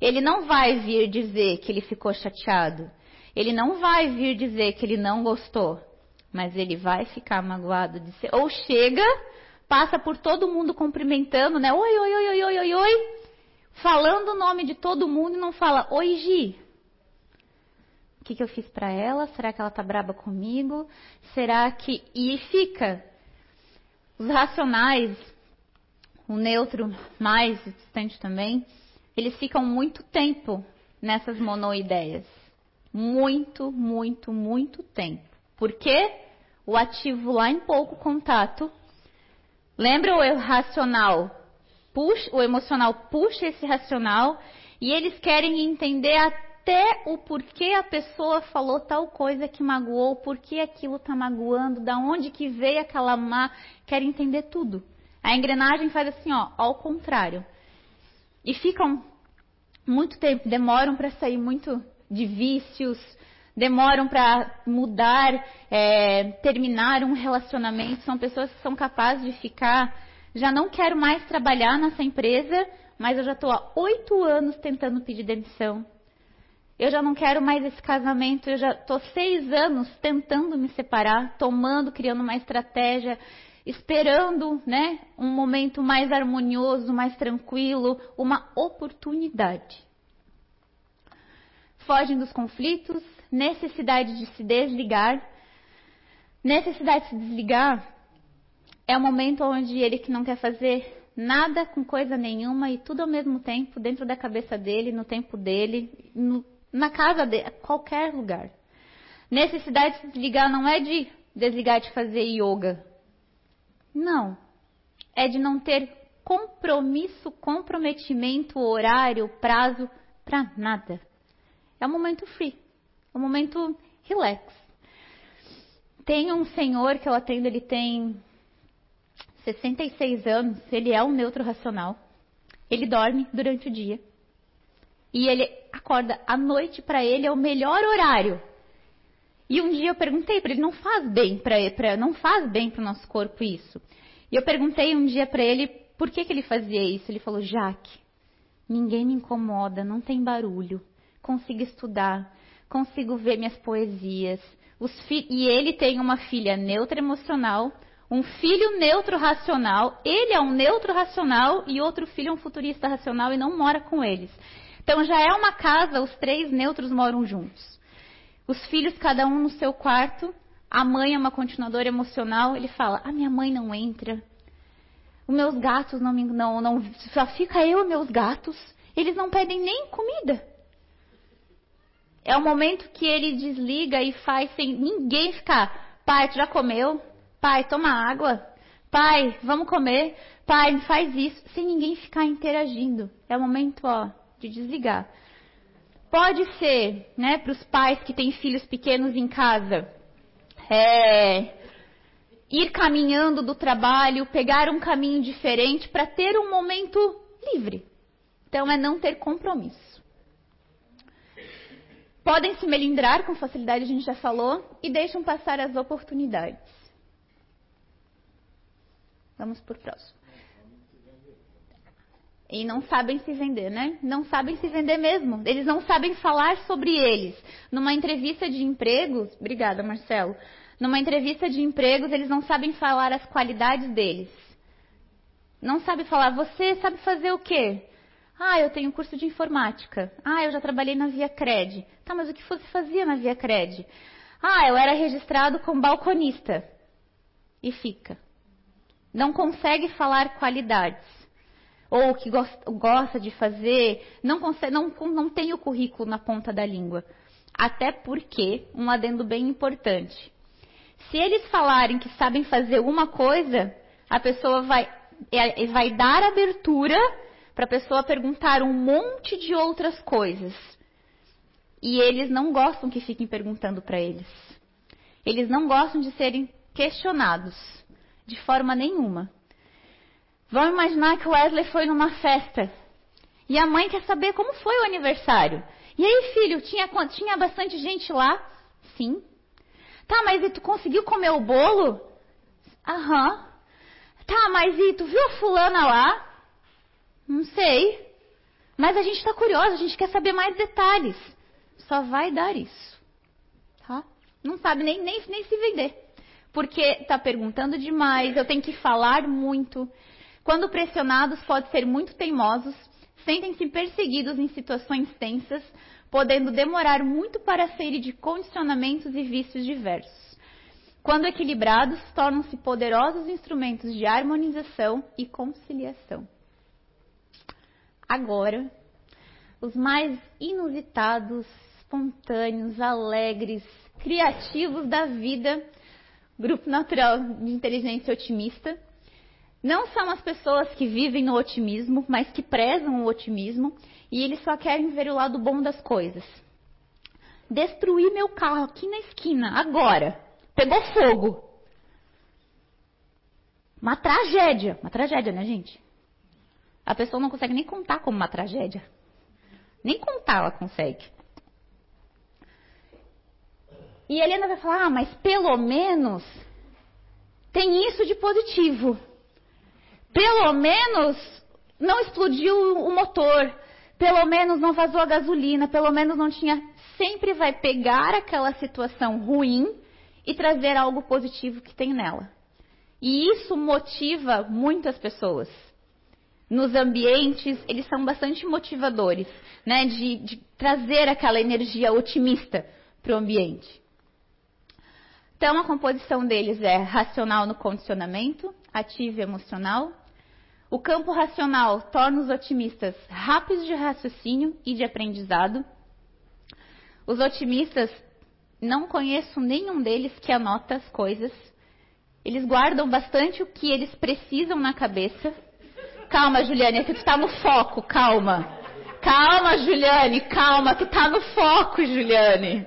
S1: Ele não vai vir dizer que ele ficou chateado. Ele não vai vir dizer que ele não gostou. Mas ele vai ficar magoado de ser. Ou chega, passa por todo mundo cumprimentando, né? Oi, oi, oi, oi, oi, oi, oi. Falando o nome de todo mundo e não fala, oi, Gi que, que eu fiz para ela? Será que ela tá braba comigo? Será que. E fica. Os racionais, o neutro mais distante também, eles ficam muito tempo nessas monoideias. Muito, muito, muito tempo. Porque o ativo lá em pouco contato. Lembra o racional? Puxa, o emocional puxa esse racional e eles querem entender até o porquê a pessoa falou tal coisa que magoou, por que aquilo está magoando, da onde que veio aquela má, quer entender tudo. A engrenagem faz assim, ó, ao contrário. E ficam muito tempo, demoram para sair muito de vícios, demoram para mudar, é, terminar um relacionamento. São pessoas que são capazes de ficar, já não quero mais trabalhar nessa empresa, mas eu já estou há oito anos tentando pedir demissão. Eu já não quero mais esse casamento, eu já estou seis anos tentando me separar, tomando, criando uma estratégia, esperando, né, um momento mais harmonioso, mais tranquilo, uma oportunidade. Fogem dos conflitos, necessidade de se desligar. Necessidade de se desligar é o momento onde ele que não quer fazer nada com coisa nenhuma e tudo ao mesmo tempo, dentro da cabeça dele, no tempo dele, no, na casa dele, qualquer lugar. Necessidade de se desligar não é de desligar de fazer yoga. Não. É de não ter compromisso, comprometimento, horário, prazo para nada. É um momento free um momento relax. Tem um senhor que eu atendo, ele tem 66 anos, ele é um neutro racional. Ele dorme durante o dia. E ele acorda à noite, para ele é o melhor horário. E um dia eu perguntei para ele, não faz bem para não faz bem para o nosso corpo isso. E eu perguntei um dia para ele por que, que ele fazia isso. Ele falou, Jaque, ninguém me incomoda, não tem barulho, consigo estudar, consigo ver minhas poesias. e ele tem uma filha neutra emocional, um filho neutro racional, ele é um neutro racional e outro filho é um futurista racional e não mora com eles. Então já é uma casa, os três neutros moram juntos. Os filhos, cada um no seu quarto, a mãe é uma continuadora emocional, ele fala: "A minha mãe não entra. Os meus gatos não não, não só fica eu e meus gatos. Eles não pedem nem comida. É o momento que ele desliga e faz sem ninguém ficar. Pai, tu já comeu? Pai, toma água. Pai, vamos comer. Pai, faz isso. Sem ninguém ficar interagindo. É o momento, ó, de desligar. Pode ser, né, para os pais que têm filhos pequenos em casa, é, ir caminhando do trabalho, pegar um caminho diferente para ter um momento livre. Então, é não ter compromisso. Podem se melindrar com facilidade, a gente já falou, e deixam passar as oportunidades. Vamos por próximo. E não sabem se vender, né? Não sabem se vender mesmo. Eles não sabem falar sobre eles. Numa entrevista de empregos, obrigada, Marcelo. Numa entrevista de empregos, eles não sabem falar as qualidades deles. Não sabe falar, você sabe fazer o quê? Ah, eu tenho curso de informática. Ah, eu já trabalhei na Via Cred. Tá, mas o que você fazia na Via Cred? Ah, eu era registrado como balconista. E fica. Não consegue falar qualidades. Ou o que gosta de fazer, não, consegue, não, não tem o currículo na ponta da língua. Até porque, um adendo bem importante. Se eles falarem que sabem fazer uma coisa, a pessoa vai, é, vai dar abertura para a pessoa perguntar um monte de outras coisas. E eles não gostam que fiquem perguntando para eles. Eles não gostam de serem questionados de forma nenhuma. Vamos imaginar que o Wesley foi numa festa e a mãe quer saber como foi o aniversário. E aí, filho, tinha, tinha bastante gente lá? Sim. Tá, mas e tu conseguiu comer o bolo? Aham. Tá, mas e tu viu a fulana lá? Não sei. Mas a gente está curiosa, a gente quer saber mais detalhes. Só vai dar isso. Tá? Não sabe nem, nem, nem se vender. Porque está perguntando demais, eu tenho que falar muito. Quando pressionados, podem ser muito teimosos, sentem-se perseguidos em situações tensas, podendo demorar muito para sair de condicionamentos e vícios diversos. Quando equilibrados, tornam-se poderosos instrumentos de harmonização e conciliação agora, os mais inusitados, espontâneos, alegres, criativos da vida, grupo natural de inteligência otimista, não são as pessoas que vivem no otimismo, mas que prezam o otimismo e eles só querem ver o lado bom das coisas. destruir meu carro aqui na esquina, agora. Pegou fogo. Uma tragédia. Uma tragédia, né, gente? A pessoa não consegue nem contar como uma tragédia. Nem contar ela consegue. E a Helena vai falar: ah, mas pelo menos tem isso de positivo. Pelo menos não explodiu o motor. Pelo menos não vazou a gasolina. Pelo menos não tinha. Sempre vai pegar aquela situação ruim e trazer algo positivo que tem nela. E isso motiva muitas pessoas. Nos ambientes, eles são bastante motivadores, né? De, de trazer aquela energia otimista para o ambiente. Então, a composição deles é racional no condicionamento, ativo e emocional. O campo racional torna os otimistas rápidos de raciocínio e de aprendizado. Os otimistas, não conheço nenhum deles que anota as coisas. Eles guardam bastante o que eles precisam na cabeça. Calma, Juliane, que tu tá no foco, calma. Calma, Juliane, calma, tu tá no foco, Juliane.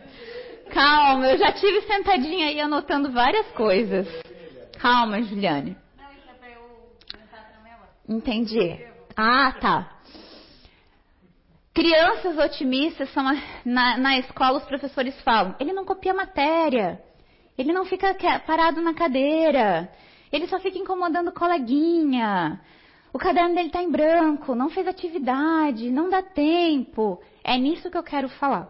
S1: Calma, eu já tive sentadinha aí anotando várias coisas. Calma, Juliane. Entendi. Ah, tá. Crianças otimistas são na, na escola os professores falam, ele não copia matéria, ele não fica parado na cadeira, ele só fica incomodando coleguinha, o caderno dele está em branco, não fez atividade, não dá tempo. É nisso que eu quero falar.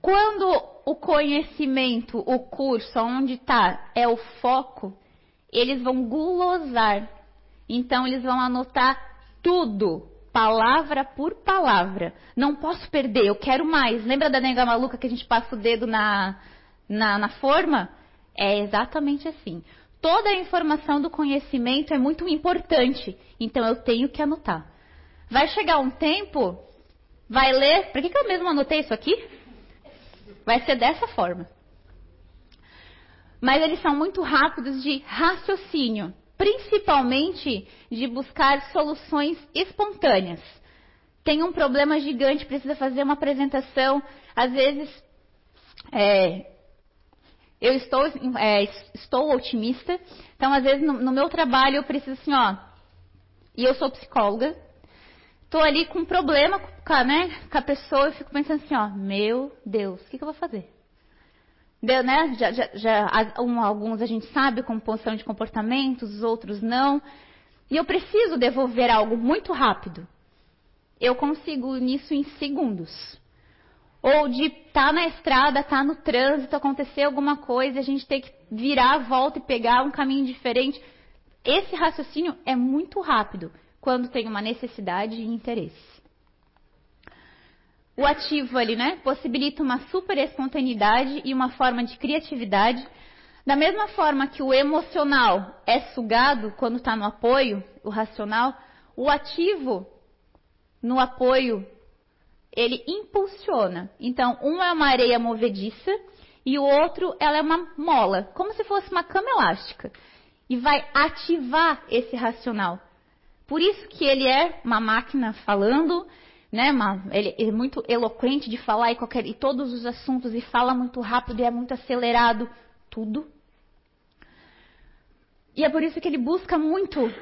S1: Quando o conhecimento, o curso, onde está, é o foco, eles vão gulosar. Então, eles vão anotar tudo, palavra por palavra. Não posso perder, eu quero mais. Lembra da nega maluca que a gente passa o dedo na, na, na forma? É exatamente assim. Toda a informação do conhecimento é muito importante, então eu tenho que anotar. Vai chegar um tempo, vai ler. Por que, que eu mesmo anotei isso aqui? Vai ser dessa forma. Mas eles são muito rápidos de raciocínio, principalmente de buscar soluções espontâneas. Tem um problema gigante, precisa fazer uma apresentação, às vezes é, eu estou, é, estou otimista, então às vezes no, no, meu trabalho eu preciso assim, ó, e eu sou psicóloga, estou ali com um problema com a, né, com a pessoa e fico pensando assim, ó, meu Deus, o que, que eu vou fazer? Deu, né? Já, já, já alguns a gente sabe composição de comportamentos, os outros não. E eu preciso devolver algo muito rápido. Eu consigo nisso em segundos. Ou de estar tá na estrada, estar tá no trânsito, acontecer alguma coisa, a gente ter que virar a volta e pegar um caminho diferente. Esse raciocínio é muito rápido quando tem uma necessidade e interesse. O ativo ali, né, possibilita uma super espontaneidade e uma forma de criatividade. Da mesma forma que o emocional é sugado quando está no apoio, o racional, o ativo no apoio ele impulsiona. Então, um é uma areia movediça e o outro ela é uma mola, como se fosse uma cama elástica. E vai ativar esse racional. Por isso que ele é uma máquina falando, né? Uma, ele é muito eloquente de falar e, qualquer, e todos os assuntos e fala muito rápido e é muito acelerado, tudo. E é por isso que ele busca muito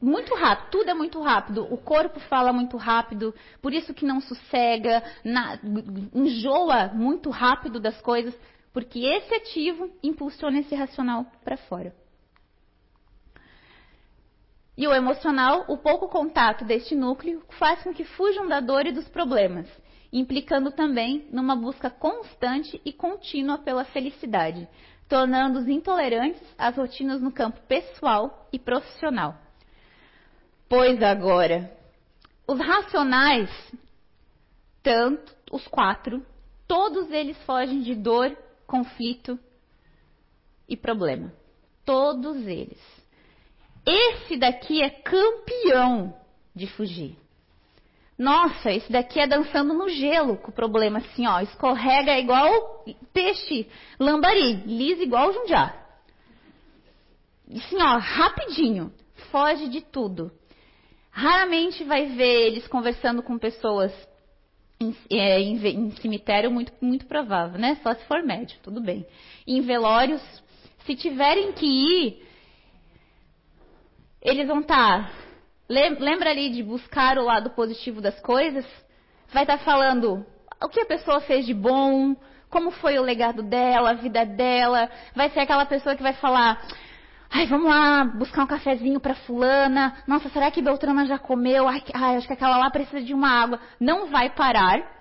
S1: muito rápido, tudo é muito rápido. O corpo fala muito rápido, por isso que não sossega, na, enjoa muito rápido das coisas, porque esse ativo impulsiona esse racional para fora. E o emocional, o pouco contato deste núcleo faz com que fujam da dor e dos problemas, implicando também numa busca constante e contínua pela felicidade, tornando-os intolerantes às rotinas no campo pessoal e profissional. Pois agora, os racionais, tanto os quatro, todos eles fogem de dor, conflito e problema. Todos eles. Esse daqui é campeão de fugir. Nossa, esse daqui é dançando no gelo com o problema assim, ó, escorrega igual peixe, lambari, lisa igual jundiá. Assim, ó, rapidinho, foge de tudo. Raramente vai ver eles conversando com pessoas Em, é, em, em, cemitério, muito, muito provável, né? Só se for médio, tudo bem. Em velórios, se tiverem que ir, eles vão estar. Tá, lembra ali de buscar o lado positivo das coisas? Vai estar tá falando o que a pessoa fez de bom, como foi o legado dela, a vida dela. Vai ser aquela pessoa que vai falar: Ai, vamos lá buscar um cafezinho para fulana. Nossa, será que Beltrana já comeu? Ai, ai, acho que aquela lá precisa de uma água. Não vai parar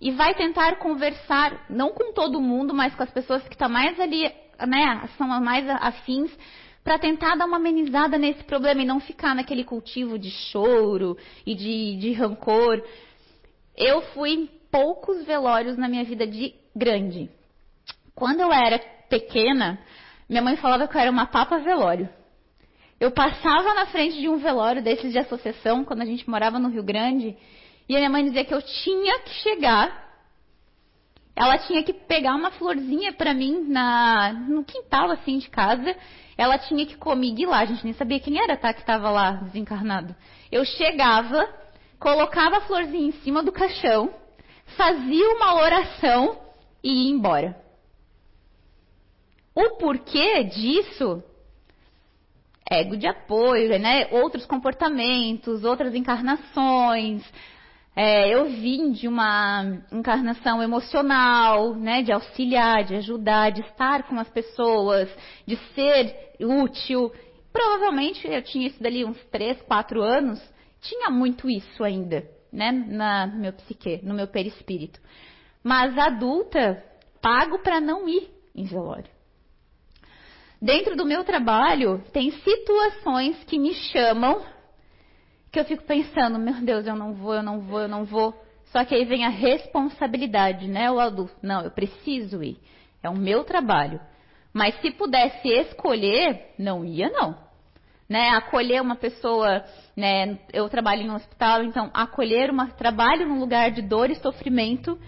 S1: e vai tentar conversar, não com todo mundo, mas com as pessoas que estão tá mais ali, né, são mais afins, para tentar dar uma amenizada nesse problema e não ficar naquele cultivo de choro e de, de rancor. Eu fui em poucos velórios na minha vida de grande. Quando eu era pequena, minha mãe falava que eu era uma papa velório. Eu passava na frente de um velório desses de associação, quando a gente morava no Rio Grande, e a minha mãe dizia que eu tinha que chegar. Ela tinha que pegar uma florzinha para mim na, no quintal assim de casa. Ela tinha que comigo lá. A gente nem sabia quem era, tá? Que estava lá desencarnado. Eu chegava, colocava a florzinha em cima do caixão, fazia uma oração e ia embora. O porquê disso, ego de apoio, né? outros comportamentos, outras encarnações. É, eu vim de uma encarnação emocional, né? de auxiliar, de ajudar, de estar com as pessoas, de ser útil. Provavelmente eu tinha isso dali uns 3, 4 anos, tinha muito isso ainda, né? Na, no meu psique, no meu perispírito. Mas adulta, pago para não ir em velório. Dentro do meu trabalho, tem situações que me chamam, que eu fico pensando, meu Deus, eu não vou, eu não vou, eu não vou. Só que aí vem a responsabilidade, né? O adulto, não, eu preciso ir. É o meu trabalho. Mas se pudesse escolher, não ia, não. Né? Acolher uma pessoa, né? Eu trabalho em um hospital, então acolher uma trabalho num lugar de dor e sofrimento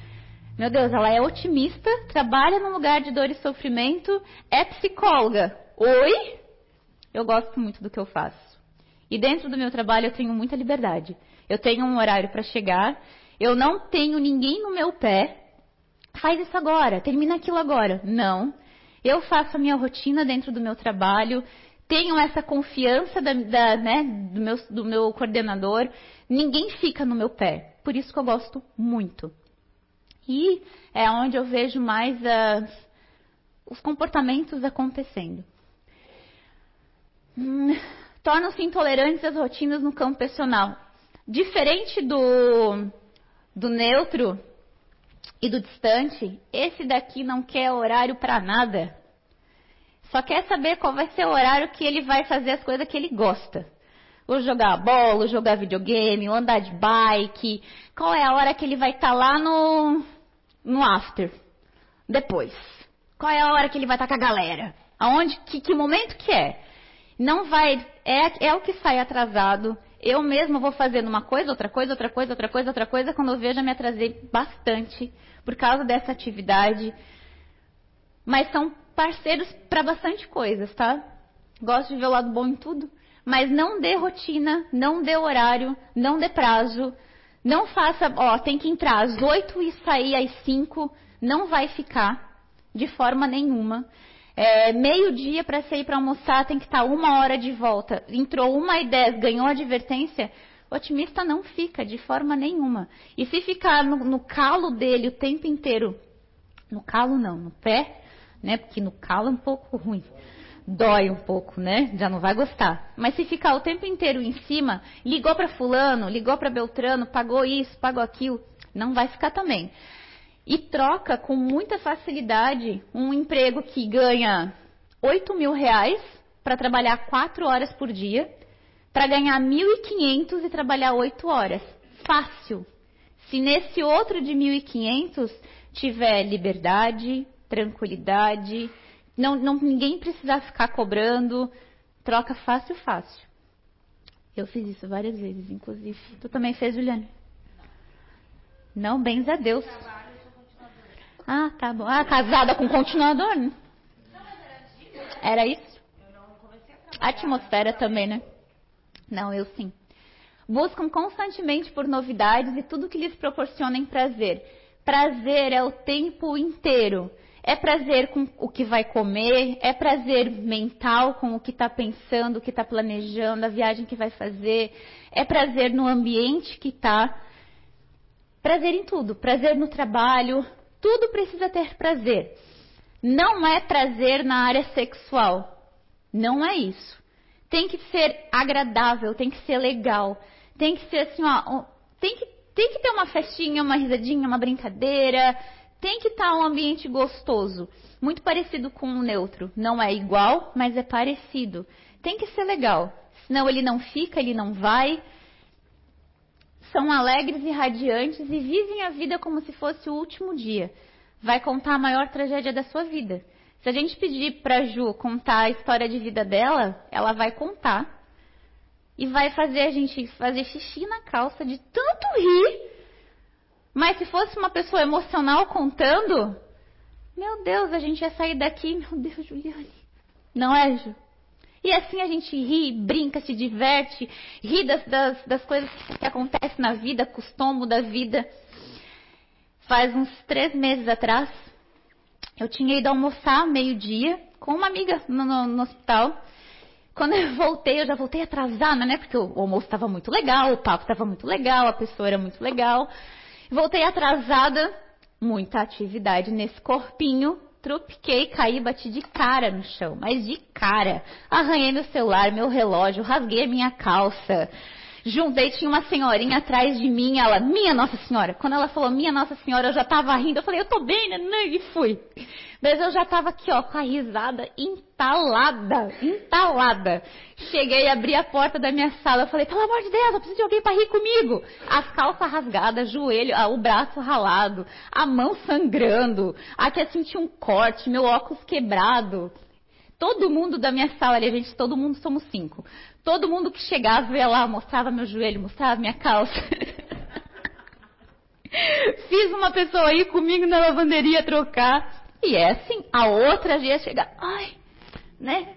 S1: meu Deus, ela é otimista, trabalha num lugar de dor e sofrimento, é psicóloga. Oi? Eu gosto muito do que eu faço. E dentro do meu trabalho eu tenho muita liberdade. Eu tenho um horário para chegar, eu não tenho ninguém no meu pé. Faz isso agora, termina aquilo agora. Não. Eu faço a minha rotina dentro do meu trabalho, tenho essa confiança da, da, né, do, meu, do meu coordenador. Ninguém fica no meu pé. Por isso que eu gosto muito. E é onde eu vejo mais as, os comportamentos acontecendo. Hum, Tornam-se intolerantes as rotinas no campo personal. Diferente do, do neutro e do distante, esse daqui não quer horário para nada. Só quer saber qual vai ser o horário que ele vai fazer as coisas que ele gosta. Ou jogar bola, jogar videogame, ou andar de bike. Qual é a hora que ele vai estar tá lá no, no after. Depois. Qual é a hora que ele vai estar com a galera? Aonde? Que, que momento que é? Não vai. É, é o que sai atrasado. Eu mesma vou fazendo uma coisa, outra coisa, outra coisa, outra coisa, outra coisa. Quando eu vejo, eu me atrasei bastante por causa dessa atividade. Mas são parceiros para bastante coisas, tá? Gosto de ver o lado bom em tudo. Mas não dê rotina, não dê horário, não dê prazo, não faça, ó, tem que entrar às 8 e sair às 5. Não vai ficar de forma nenhuma. É, Meio-dia para sair para almoçar tem que estar tá uma hora de volta. Entrou uma e dez, ganhou advertência. O otimista não fica de forma nenhuma. E se ficar no, no calo dele o tempo inteiro, no calo não, no pé, né? Porque no calo é um pouco ruim dói um pouco, né? Já não vai gostar. Mas se ficar o tempo inteiro em cima, ligou para fulano, ligou para Beltrano, pagou isso, pagou aquilo, não vai ficar também. E troca com muita facilidade um emprego que ganha 8 mil reais para trabalhar 4 horas por dia, para ganhar 1.500 e trabalhar 8 horas. Fácil. Se nesse outro de 1.500 tiver liberdade, tranquilidade, não, não, ninguém precisa ficar cobrando. Troca fácil, fácil. Eu fiz isso várias vezes, inclusive. Tu também fez, Juliane? Não, bens a Deus. Ah, tá bom. Ah, casada com continuador, né? Era isso? A atmosfera também, né? Não, eu sim. Buscam constantemente por novidades e tudo que lhes proporcionem prazer. Prazer é o tempo inteiro. É prazer com o que vai comer, é prazer mental com o que está pensando, o que está planejando, a viagem que vai fazer, é prazer no ambiente que está. Prazer em tudo, prazer no trabalho, tudo precisa ter prazer. Não é prazer na área sexual. Não é isso. Tem que ser agradável, tem que ser legal, tem que ser assim, ó, tem que, tem que ter uma festinha, uma risadinha, uma brincadeira, tem que estar tá um ambiente gostoso, muito parecido com o neutro. Não é igual, mas é parecido. Tem que ser legal, senão ele não fica, ele não vai. São alegres e radiantes e vivem a vida como se fosse o último dia. Vai contar a maior tragédia da sua vida. Se a gente pedir para Ju contar a história de vida dela, ela vai contar e vai fazer a gente fazer xixi na calça de tanto rir mas se fosse uma pessoa emocional contando, meu Deus, a gente ia sair daqui, meu Deus, Juliane. Não é, Ju? E assim a gente ri, brinca, se diverte, ri das, das, das coisas que acontecem na vida, costumo da vida. Faz uns três meses atrás, eu tinha ido almoçar meio-dia com uma amiga no, no, no, hospital. Quando eu voltei, eu já voltei atrasada, né? Porque o almoço estava muito legal, o papo estava muito legal, a pessoa era muito legal. Voltei atrasada, muita atividade nesse corpinho. Tropiquei, caí, bati de cara no chão, mas de cara. Arranhei meu celular, meu relógio, rasguei a minha calça. Juntei, tinha uma senhorinha atrás de mim, ela, minha Nossa Senhora. Quando ela falou minha Nossa Senhora, eu já tava rindo. Eu falei, eu tô bem, né? E fui. Mas eu já tava aqui, ó, com a risada entalada, entalada. Cheguei, abri a porta da minha sala, falei, pelo amor de Deus, eu preciso de alguém para rir comigo. As calças rasgadas, joelho, ah, o braço ralado, a mão sangrando. Aqui eu senti um corte, meu óculos quebrado. Todo mundo da minha sala, ali, gente, todo mundo somos cinco. Todo mundo que chegava ia lá, mostrava meu joelho, mostrava minha calça. <laughs> Fiz uma pessoa ir comigo na lavanderia trocar. E é assim, a outra ia chegar, ai, né?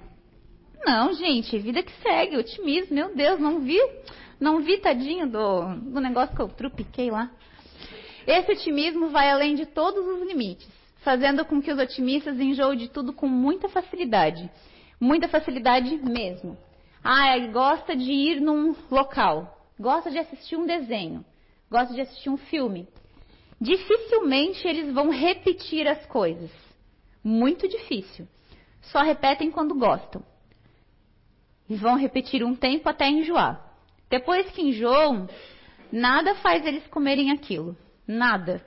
S1: Não, gente, vida que segue, otimismo, meu Deus, não vi, não vi tadinho do, do negócio que eu trupiquei lá. Esse otimismo vai além de todos os limites, fazendo com que os otimistas enjoem de tudo com muita facilidade. Muita facilidade mesmo. Ah, gosta de ir num local, gosta de assistir um desenho, gosta de assistir um filme. Dificilmente eles vão repetir as coisas. Muito difícil. Só repetem quando gostam. E vão repetir um tempo até enjoar. Depois que enjoam, nada faz eles comerem aquilo. Nada.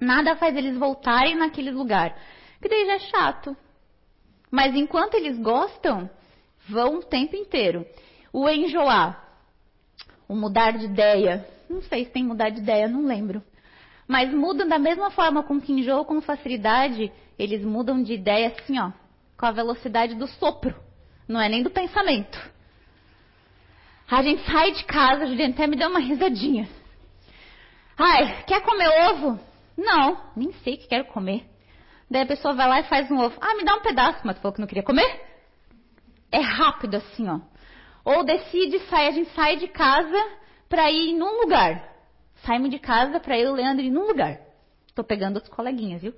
S1: Nada faz eles voltarem naquele lugar. Que daí já é chato. Mas enquanto eles gostam, Vão o tempo inteiro. O enjoar, o mudar de ideia. Não sei se tem mudar de ideia, não lembro. Mas mudam da mesma forma com que enjoam com facilidade, eles mudam de ideia assim, ó, com a velocidade do sopro. Não é nem do pensamento. A gente sai de casa, a Juliana até me deu uma risadinha. Ai, quer comer ovo? Não, nem sei que quero comer. Daí a pessoa vai lá e faz um ovo. Ah, me dá um pedaço, mas falou que não queria comer? É rápido assim, ó. Ou decide sair, a gente sai de casa para ir num lugar. Saímos de casa para eu Leandro ir num lugar. Tô pegando outros coleguinhas, viu?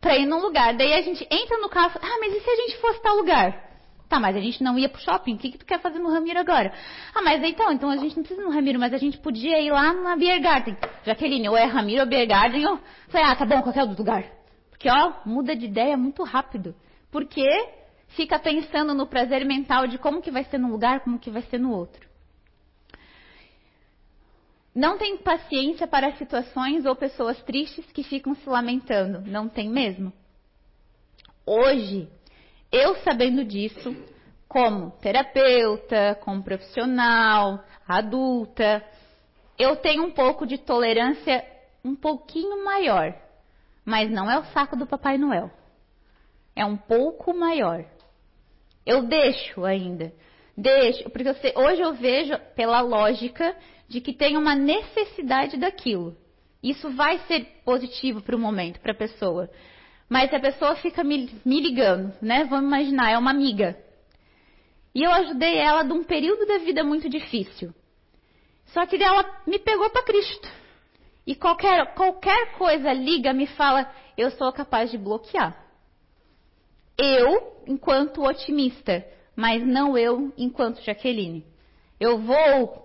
S1: Para ir num lugar. Daí a gente entra no carro. Ah, mas e se a gente fosse tal lugar? Tá, mas a gente não ia pro shopping. O que, que tu quer fazer no Ramiro agora? Ah, mas então, então a gente não precisa ir no Ramiro, mas a gente podia ir lá na Beer Garden. Jaqueline, ou é Ramiro ou Beer Garden, eu falei, ah, tá bom, qualquer outro lugar. Porque, ó, muda de ideia muito rápido. Porque fica pensando no prazer mental de como que vai ser num lugar, como que vai ser no outro. Não tem paciência para situações ou pessoas tristes que ficam se lamentando. Não tem mesmo. Hoje, eu sabendo disso, como terapeuta, como profissional, adulta, eu tenho um pouco de tolerância um pouquinho maior. Mas não é o saco do Papai Noel. É um pouco maior. Eu deixo ainda. Deixo, porque eu sei, hoje eu vejo pela lógica de que tem uma necessidade daquilo. Isso vai ser positivo para o momento, para a pessoa. Mas a pessoa fica me, me ligando, né? Vamos imaginar, é uma amiga. E eu ajudei ela de um período da vida muito difícil. Só que ela me pegou para Cristo. E qualquer, qualquer coisa liga, me fala, eu sou capaz de bloquear. Eu, enquanto otimista, mas não eu, enquanto Jaqueline. Eu vou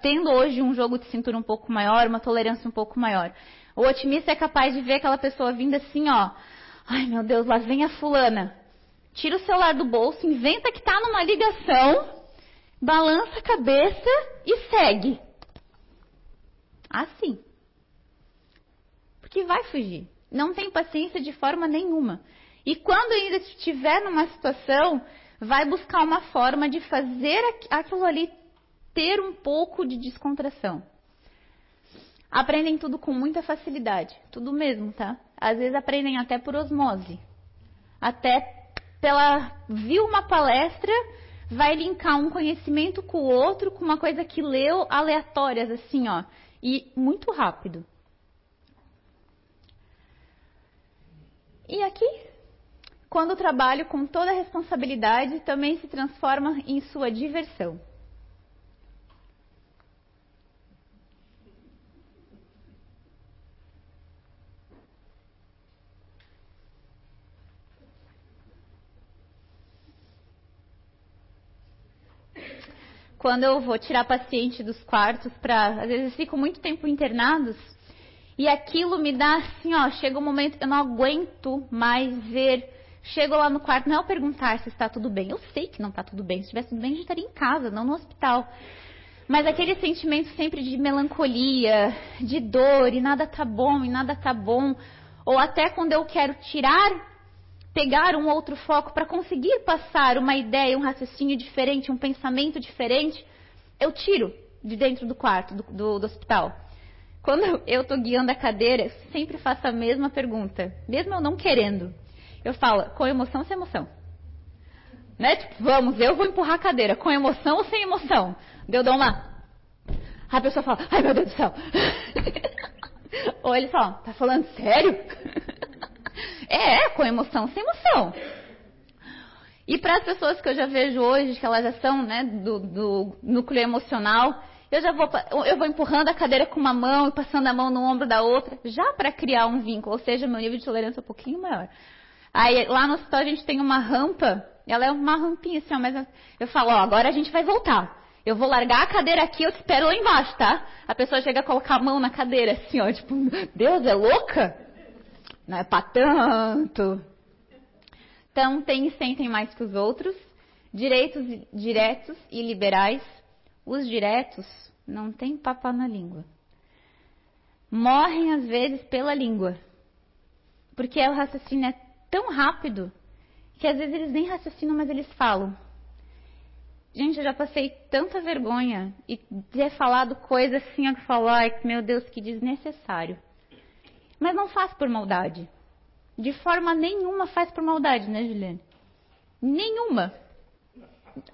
S1: tendo hoje um jogo de cintura um pouco maior, uma tolerância um pouco maior. O otimista é capaz de ver aquela pessoa vindo assim, ó. Ai meu Deus, lá vem a fulana. Tira o celular do bolso, inventa que tá numa ligação, balança a cabeça e segue. Assim. Porque vai fugir. Não tem paciência de forma nenhuma. E quando ainda estiver numa situação, vai buscar uma forma de fazer aquilo ali ter um pouco de descontração. Aprendem tudo com muita facilidade, tudo mesmo, tá? Às vezes aprendem até por osmose. Até pela viu uma palestra, vai linkar um conhecimento com o outro, com uma coisa que leu aleatórias assim, ó, e muito rápido. E aqui, quando o trabalho com toda a responsabilidade também se transforma em sua diversão. Quando eu vou tirar paciente dos quartos para, às vezes fico muito tempo internados e aquilo me dá assim, ó, chega um momento eu não aguento mais ver. Chego lá no quarto, não é eu perguntar se está tudo bem. Eu sei que não está tudo bem. Se estivesse tudo bem, a gente estaria em casa, não no hospital. Mas aquele sentimento sempre de melancolia, de dor, e nada tá bom, e nada tá bom. Ou até quando eu quero tirar pegar um outro foco para conseguir passar uma ideia, um raciocínio diferente, um pensamento diferente, eu tiro de dentro do quarto do, do, do hospital. Quando eu estou guiando a cadeira, sempre faço a mesma pergunta, mesmo eu não querendo. Eu falo, com emoção sem emoção? Né? Tipo, vamos, eu vou empurrar a cadeira, com emoção ou sem emoção? Eu dou uma. A pessoa fala, ai meu Deus do céu. <laughs> ou ele fala, tá falando sério? <laughs> É, com emoção, sem emoção. E para as pessoas que eu já vejo hoje, que elas já são né, do, do núcleo emocional, eu já vou, eu vou empurrando a cadeira com uma mão e passando a mão no ombro da outra, já para criar um vínculo, ou seja, meu nível de tolerância é um pouquinho maior. Aí lá no hospital a gente tem uma rampa, ela é uma rampinha assim, ó, mas eu falo, ó, agora a gente vai voltar. Eu vou largar a cadeira aqui, eu te espero lá embaixo, tá? A pessoa chega a colocar a mão na cadeira assim, ó, tipo, Deus, é louca? Não é para tanto. Então, tem e sentem mais que os outros, direitos diretos e liberais. Os diretos não têm papo na língua. Morrem às vezes pela língua. Porque o raciocínio é tão rápido que às vezes eles nem raciocinam, mas eles falam. Gente, eu já passei tanta vergonha e ter falado coisas assim, que falar, meu Deus, que desnecessário. Mas não faz por maldade. De forma nenhuma faz por maldade, né, Juliane? Nenhuma.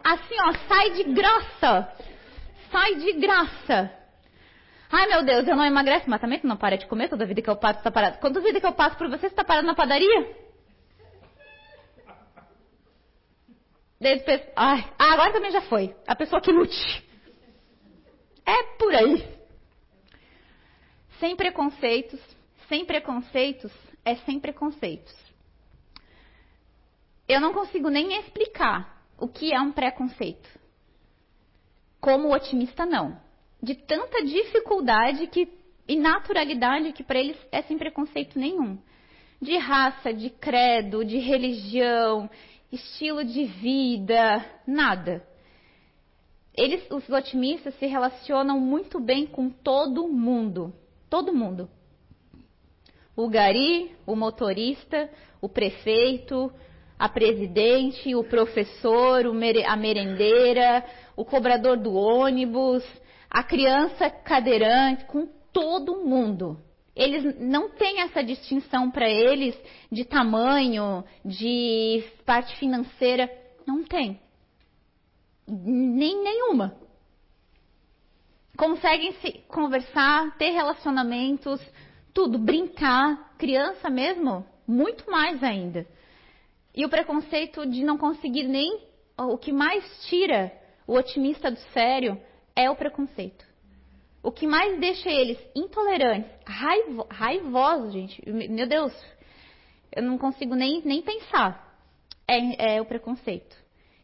S1: Assim, ó, sai de graça. Sai de graça. Ai, meu Deus, eu não emagreço, mas também tu não para de comer toda vida que eu passo, tá parado. Quando vida que eu passo por você, você tá parado na padaria? Desde, ai, ah, agora também já foi. A pessoa que lute. É por aí. Sem preconceitos, sem preconceitos é sem preconceitos. Eu não consigo nem explicar o que é um preconceito. Como otimista, não. De tanta dificuldade que, e naturalidade que para eles é sem preconceito nenhum. De raça, de credo, de religião, estilo de vida, nada. Eles, os otimistas, se relacionam muito bem com todo mundo. Todo mundo o gari, o motorista, o prefeito, a presidente, o professor, a merendeira, o cobrador do ônibus, a criança cadeirante, com todo mundo. Eles não têm essa distinção para eles de tamanho, de parte financeira. Não tem. Nem nenhuma. Conseguem se conversar, ter relacionamentos, tudo, brincar, criança mesmo, muito mais ainda. E o preconceito de não conseguir nem o que mais tira o otimista do sério é o preconceito. O que mais deixa eles intolerantes, raivo, raivosos, gente, meu Deus, eu não consigo nem, nem pensar, é, é o preconceito.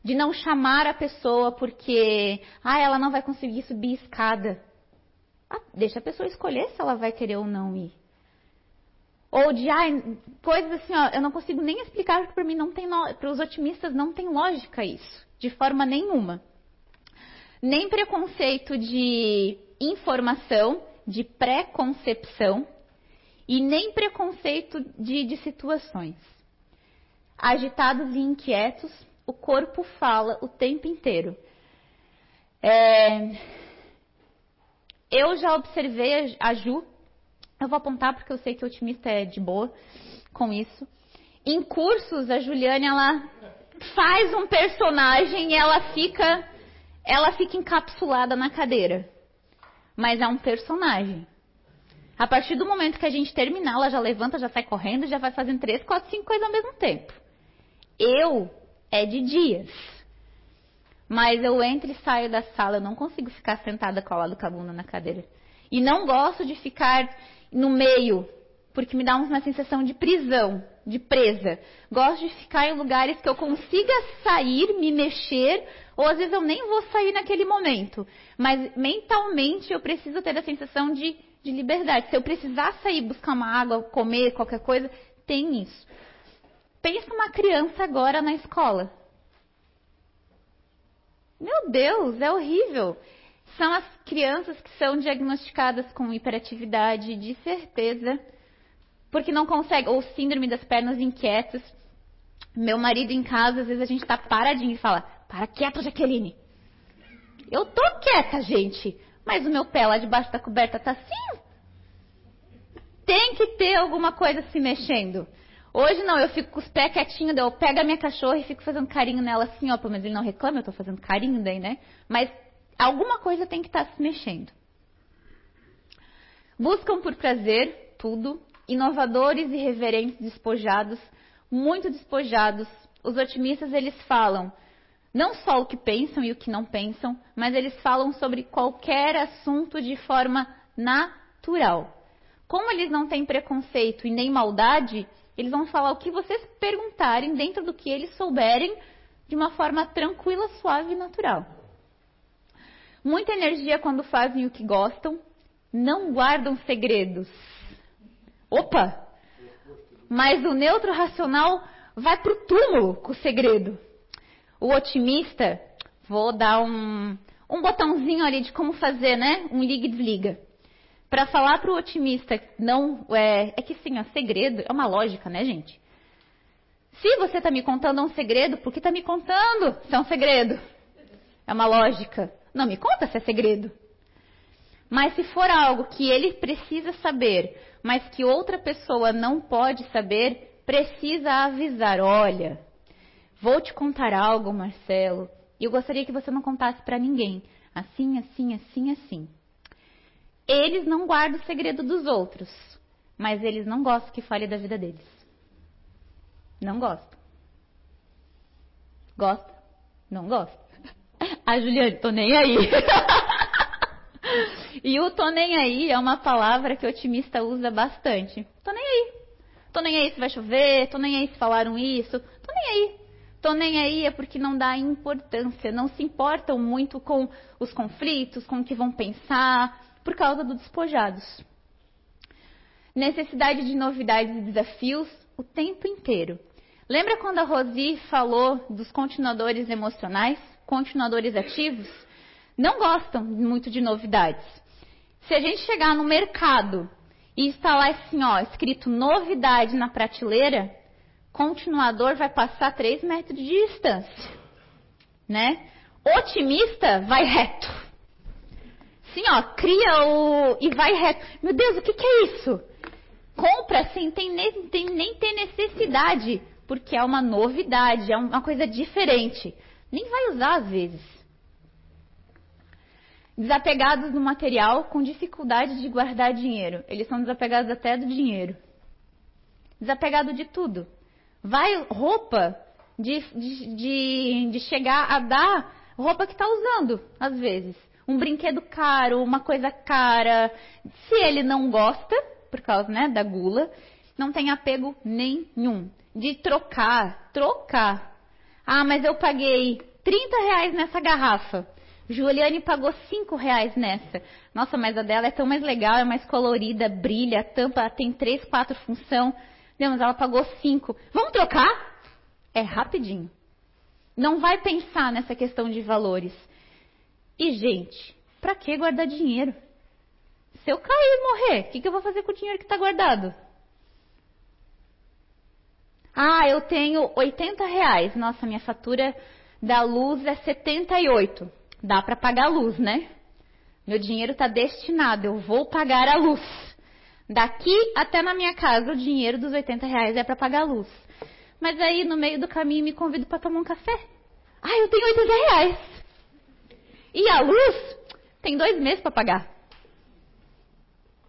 S1: De não chamar a pessoa porque, ah, ela não vai conseguir subir escada. Ah, deixa a pessoa escolher se ela vai querer ou não ir. Ou de, ah, coisas assim, ó, eu não consigo nem explicar porque para mim não tem, para os otimistas não tem lógica isso, de forma nenhuma. Nem preconceito de informação, de pré-concepção e nem preconceito de, de situações. Agitados e inquietos, o corpo fala o tempo inteiro. É, eu já observei a Ju, eu vou apontar porque eu sei que o otimista é de boa com isso. Em cursos, a Juliane, ela faz um personagem e ela fica, ela fica encapsulada na cadeira mas é um personagem. A partir do momento que a gente terminar, ela já levanta, já sai correndo, já vai fazendo três, quatro, cinco coisas ao mesmo tempo. Eu é de dias. Mas eu entro e saio da sala, eu não consigo ficar sentada colada com a bunda na cadeira. E não gosto de ficar no meio, porque me dá uma sensação de prisão, de presa. Gosto de ficar em lugares que eu consiga sair, me mexer, ou às vezes eu nem vou sair naquele momento. Mas mentalmente eu preciso ter a sensação de, de liberdade. Se eu precisar sair, buscar uma água, comer, qualquer coisa, tem isso. Pensa uma criança agora na escola. Meu Deus, é horrível. São as crianças que são diagnosticadas com hiperatividade, de certeza, porque não conseguem, ou síndrome das pernas inquietas. Meu marido em casa, às vezes a gente está paradinho e fala: para quieta, Jaqueline. Eu tô quieta, gente. Mas o meu pé lá debaixo da coberta tá assim. Tem que ter alguma coisa se mexendo. Hoje não, eu fico com os pés quietinhos, eu pego a minha cachorra e fico fazendo carinho nela assim, ó, mas ele não reclama, eu tô fazendo carinho daí, né? Mas alguma coisa tem que estar tá se mexendo. Buscam por prazer tudo, inovadores e reverentes despojados, muito despojados. Os otimistas eles falam: não só o que pensam e o que não pensam, mas eles falam sobre qualquer assunto de forma natural. Como eles não têm preconceito e nem maldade, eles vão falar o que vocês perguntarem dentro do que eles souberem de uma forma tranquila, suave e natural. Muita energia quando fazem o que gostam, não guardam segredos. Opa! Mas o neutro racional vai pro túmulo com o segredo. O otimista, vou dar um, um botãozinho ali de como fazer, né? Um liga e desliga. Para falar para o otimista, não é, é que sim, é segredo, é uma lógica, né, gente? Se você está me contando um segredo, por que está me contando se é um segredo? É uma lógica. Não me conta se é segredo. Mas se for algo que ele precisa saber, mas que outra pessoa não pode saber, precisa avisar. Olha, Vou te contar algo, Marcelo, e eu gostaria que você não contasse para ninguém. Assim, assim, assim, assim. Eles não guardam o segredo dos outros, mas eles não gostam que fale da vida deles. Não gostam. Gosta? Não gosta. A Juliane, tô nem aí. <laughs> e o tô nem aí é uma palavra que o otimista usa bastante. Tô nem aí. Tô nem aí se vai chover, tô nem aí se falaram isso, tô nem aí. Tô nem aí é porque não dá importância, não se importam muito com os conflitos, com o que vão pensar, por causa dos despojados. Necessidade de novidades e desafios o tempo inteiro. Lembra quando a Rosi falou dos continuadores emocionais, continuadores ativos? Não gostam muito de novidades. Se a gente chegar no mercado e está lá assim, ó, escrito novidade na prateleira, continuador vai passar 3 metros de distância. Né? Otimista vai reto. Sim, ó, cria o. e vai reto. Meu Deus, o que, que é isso? Compra sem tem nem, ter necessidade, porque é uma novidade, é uma coisa diferente. Nem vai usar às vezes. Desapegados do material com dificuldade de guardar dinheiro. Eles são desapegados até do dinheiro. Desapegado de tudo. Vai roupa, de, de, de, chegar a dar roupa que está usando, às vezes. Um brinquedo caro, uma coisa cara. Se ele não gosta, por causa né, da gula, não tem apego nenhum. De trocar, trocar. Ah, mas eu paguei 30 reais nessa garrafa. Juliane pagou 5 reais nessa. Nossa, mas a dela é tão mais legal, é mais colorida, brilha, tampa tem 3, 4 função. Não, mas ela pagou 5. Vamos trocar? É rapidinho. Não vai pensar nessa questão de valores. E, gente, para que guardar dinheiro? Se eu cair e morrer, o que, que eu vou fazer com o dinheiro que está guardado? Ah, eu tenho 80 reais. Nossa, minha fatura da luz é 78. Dá para pagar a luz, né? Meu dinheiro está destinado, eu vou pagar a luz. Daqui até na minha casa, o dinheiro dos 80 reais é para pagar a luz. Mas aí, no meio do caminho, me convido para tomar um café. Ah, eu tenho 80 reais. E a luz tem dois meses para pagar.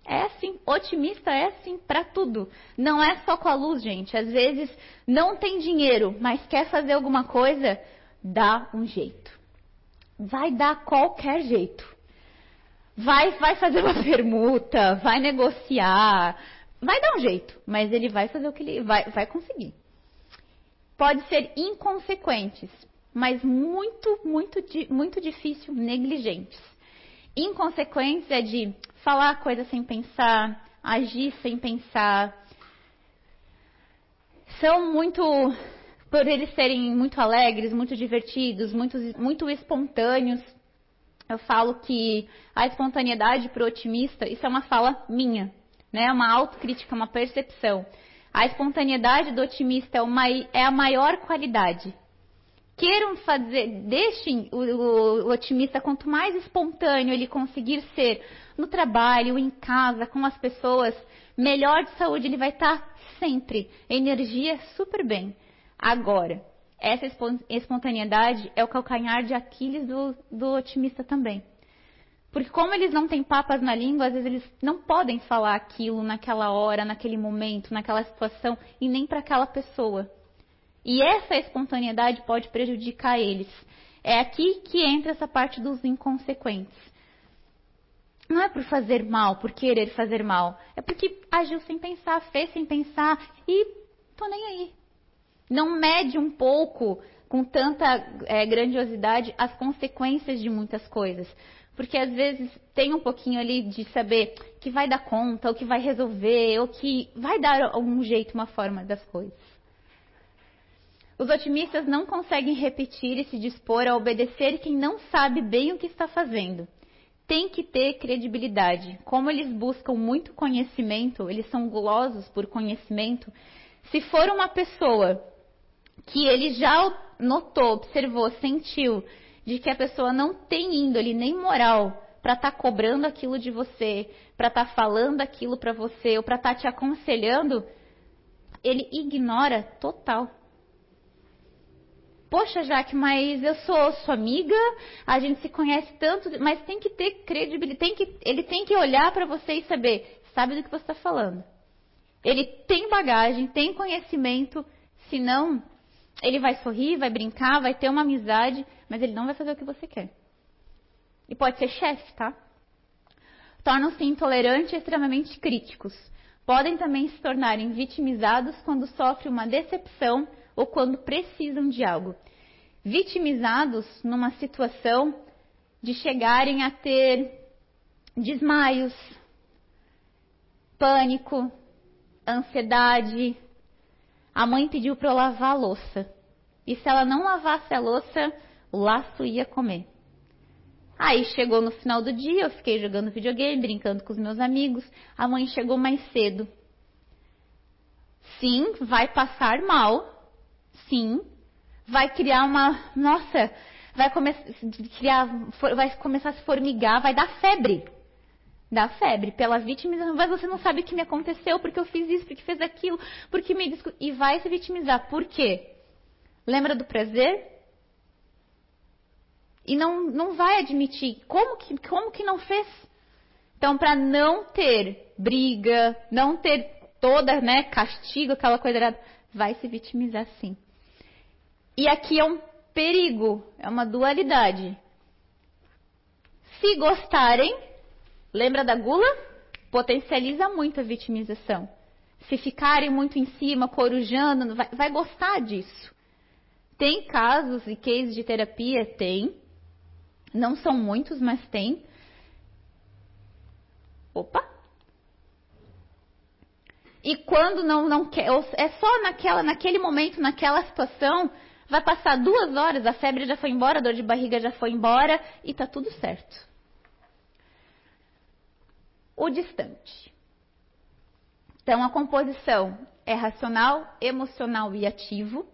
S1: É assim, otimista é assim para tudo. Não é só com a luz, gente. Às vezes não tem dinheiro, mas quer fazer alguma coisa, dá um jeito. Vai dar qualquer jeito. Vai, vai fazer uma <laughs> permuta, vai negociar, vai dar um jeito, mas ele vai fazer o que ele vai, vai conseguir. Pode ser inconsequentes, mas muito, muito, muito difícil, negligentes. Inconsequentes é de falar coisa sem pensar, agir sem pensar. São muito, por eles serem muito alegres, muito divertidos, muito, muito espontâneos. Eu falo que a espontaneidade para o otimista, isso é uma fala minha, né? Uma autocrítica, uma percepção. A espontaneidade do otimista é, uma, é a maior qualidade queiram fazer, deixem o, o, o, otimista, quanto mais espontâneo ele conseguir ser no trabalho, em casa, com as pessoas, melhor de saúde ele vai estar sempre. Energia super bem. Agora, essa espontaneidade é o calcanhar de Aquiles do, do otimista também. Porque como eles não têm papas na língua, às vezes eles não podem falar aquilo naquela hora, naquele momento, naquela situação e nem para aquela pessoa. E essa espontaneidade pode prejudicar eles. É aqui que entra essa parte dos inconsequentes. Não é por fazer mal, por querer fazer mal. É porque agiu sem pensar, fez sem pensar e tô nem aí. Não mede um pouco, com tanta é, grandiosidade, as consequências de muitas coisas. Porque às vezes tem um pouquinho ali de saber que vai dar conta, ou que vai resolver, ou que vai dar algum jeito, uma forma das coisas. Os otimistas não conseguem repetir e se dispor a obedecer quem não sabe bem o que está fazendo. Tem que ter credibilidade. Como eles buscam muito conhecimento, eles são gulosos por conhecimento. Se for uma pessoa que ele já notou, observou, sentiu de que a pessoa não tem índole nem moral para estar tá cobrando aquilo de você, para estar tá falando aquilo para você ou para estar tá te aconselhando, ele ignora total. Poxa, Jaque, mas eu sou sua amiga, a gente se conhece tanto, mas tem que ter credibilidade, tem que, ele tem que olhar para você e saber, sabe do que você está falando. Ele tem bagagem, tem conhecimento, senão ele vai sorrir, vai brincar, vai ter uma amizade, mas ele não vai fazer o que você quer. E pode ser chefe, tá? Tornam-se intolerantes e extremamente críticos. Podem também se tornarem vitimizados quando sofrem uma decepção ou quando precisam de algo. Vitimizados numa situação de chegarem a ter desmaios, pânico, ansiedade. A mãe pediu para eu lavar a louça. E se ela não lavasse a louça, o laço ia comer. Aí chegou no final do dia, eu fiquei jogando videogame, brincando com os meus amigos. A mãe chegou mais cedo. Sim, vai passar mal, Sim. Vai criar uma. Nossa, vai, come... criar... vai começar a se formigar, vai dar febre. Dá febre pela vítima, mas você não sabe o que me aconteceu, porque eu fiz isso, porque fez aquilo, porque me. E vai se vitimizar. Por quê? Lembra do prazer? E não, não vai admitir. Como que, como que não fez? Então, para não ter briga, não ter toda, né, castigo, aquela coisa errada, vai se vitimizar sim. E aqui é um perigo, é uma dualidade. Se gostarem, lembra da gula? Potencializa muito a vitimização. Se ficarem muito em cima, corujando, vai, vai gostar disso. Tem casos e cases de terapia? Tem. Não são muitos, mas tem. Opa! E quando não, não quer, é só naquela, naquele momento, naquela situação, vai passar duas horas, a febre já foi embora, a dor de barriga já foi embora e tá tudo certo. O distante. Então, a composição é racional, emocional e ativo.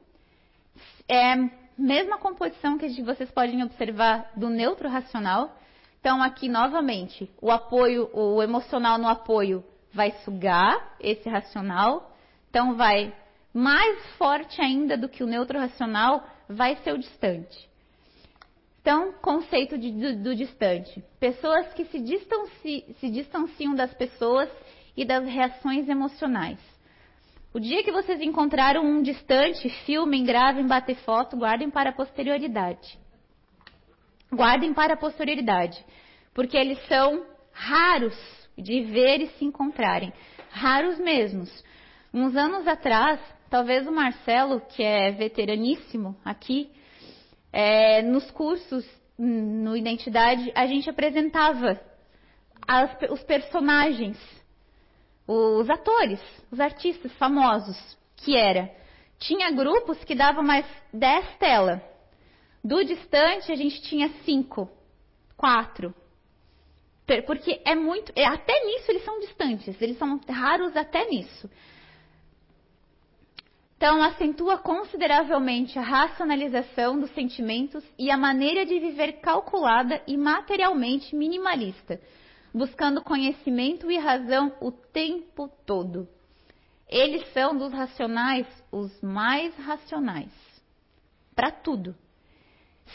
S1: É a mesma composição que vocês podem observar do neutro racional. Então, aqui novamente, o apoio, o emocional no apoio vai sugar esse racional, então vai mais forte ainda do que o neutro racional, vai ser o distante. Então, conceito de, do, do, distante. Pessoas que se, distanci, se distanciam das pessoas e das reações emocionais. O dia que vocês encontraram um distante, filmem, gravem, bater foto, guardem para a posterioridade. Guardem para a posterioridade, porque eles são raros de ver e se encontrarem. Raros mesmos. Uns anos atrás, talvez o Marcelo, que é veteraníssimo aqui, é, nos cursos no Identidade, a gente apresentava as, os personagens, os atores, os artistas famosos, que era. Tinha grupos que davam mais 10 telas. Do distante, a gente tinha 5, 4. Porque é muito. É, até nisso eles são distantes, eles são raros até nisso. Então, acentua consideravelmente a racionalização dos sentimentos e a maneira de viver calculada e materialmente minimalista, buscando conhecimento e razão o tempo todo. Eles são dos racionais os mais racionais. Para tudo.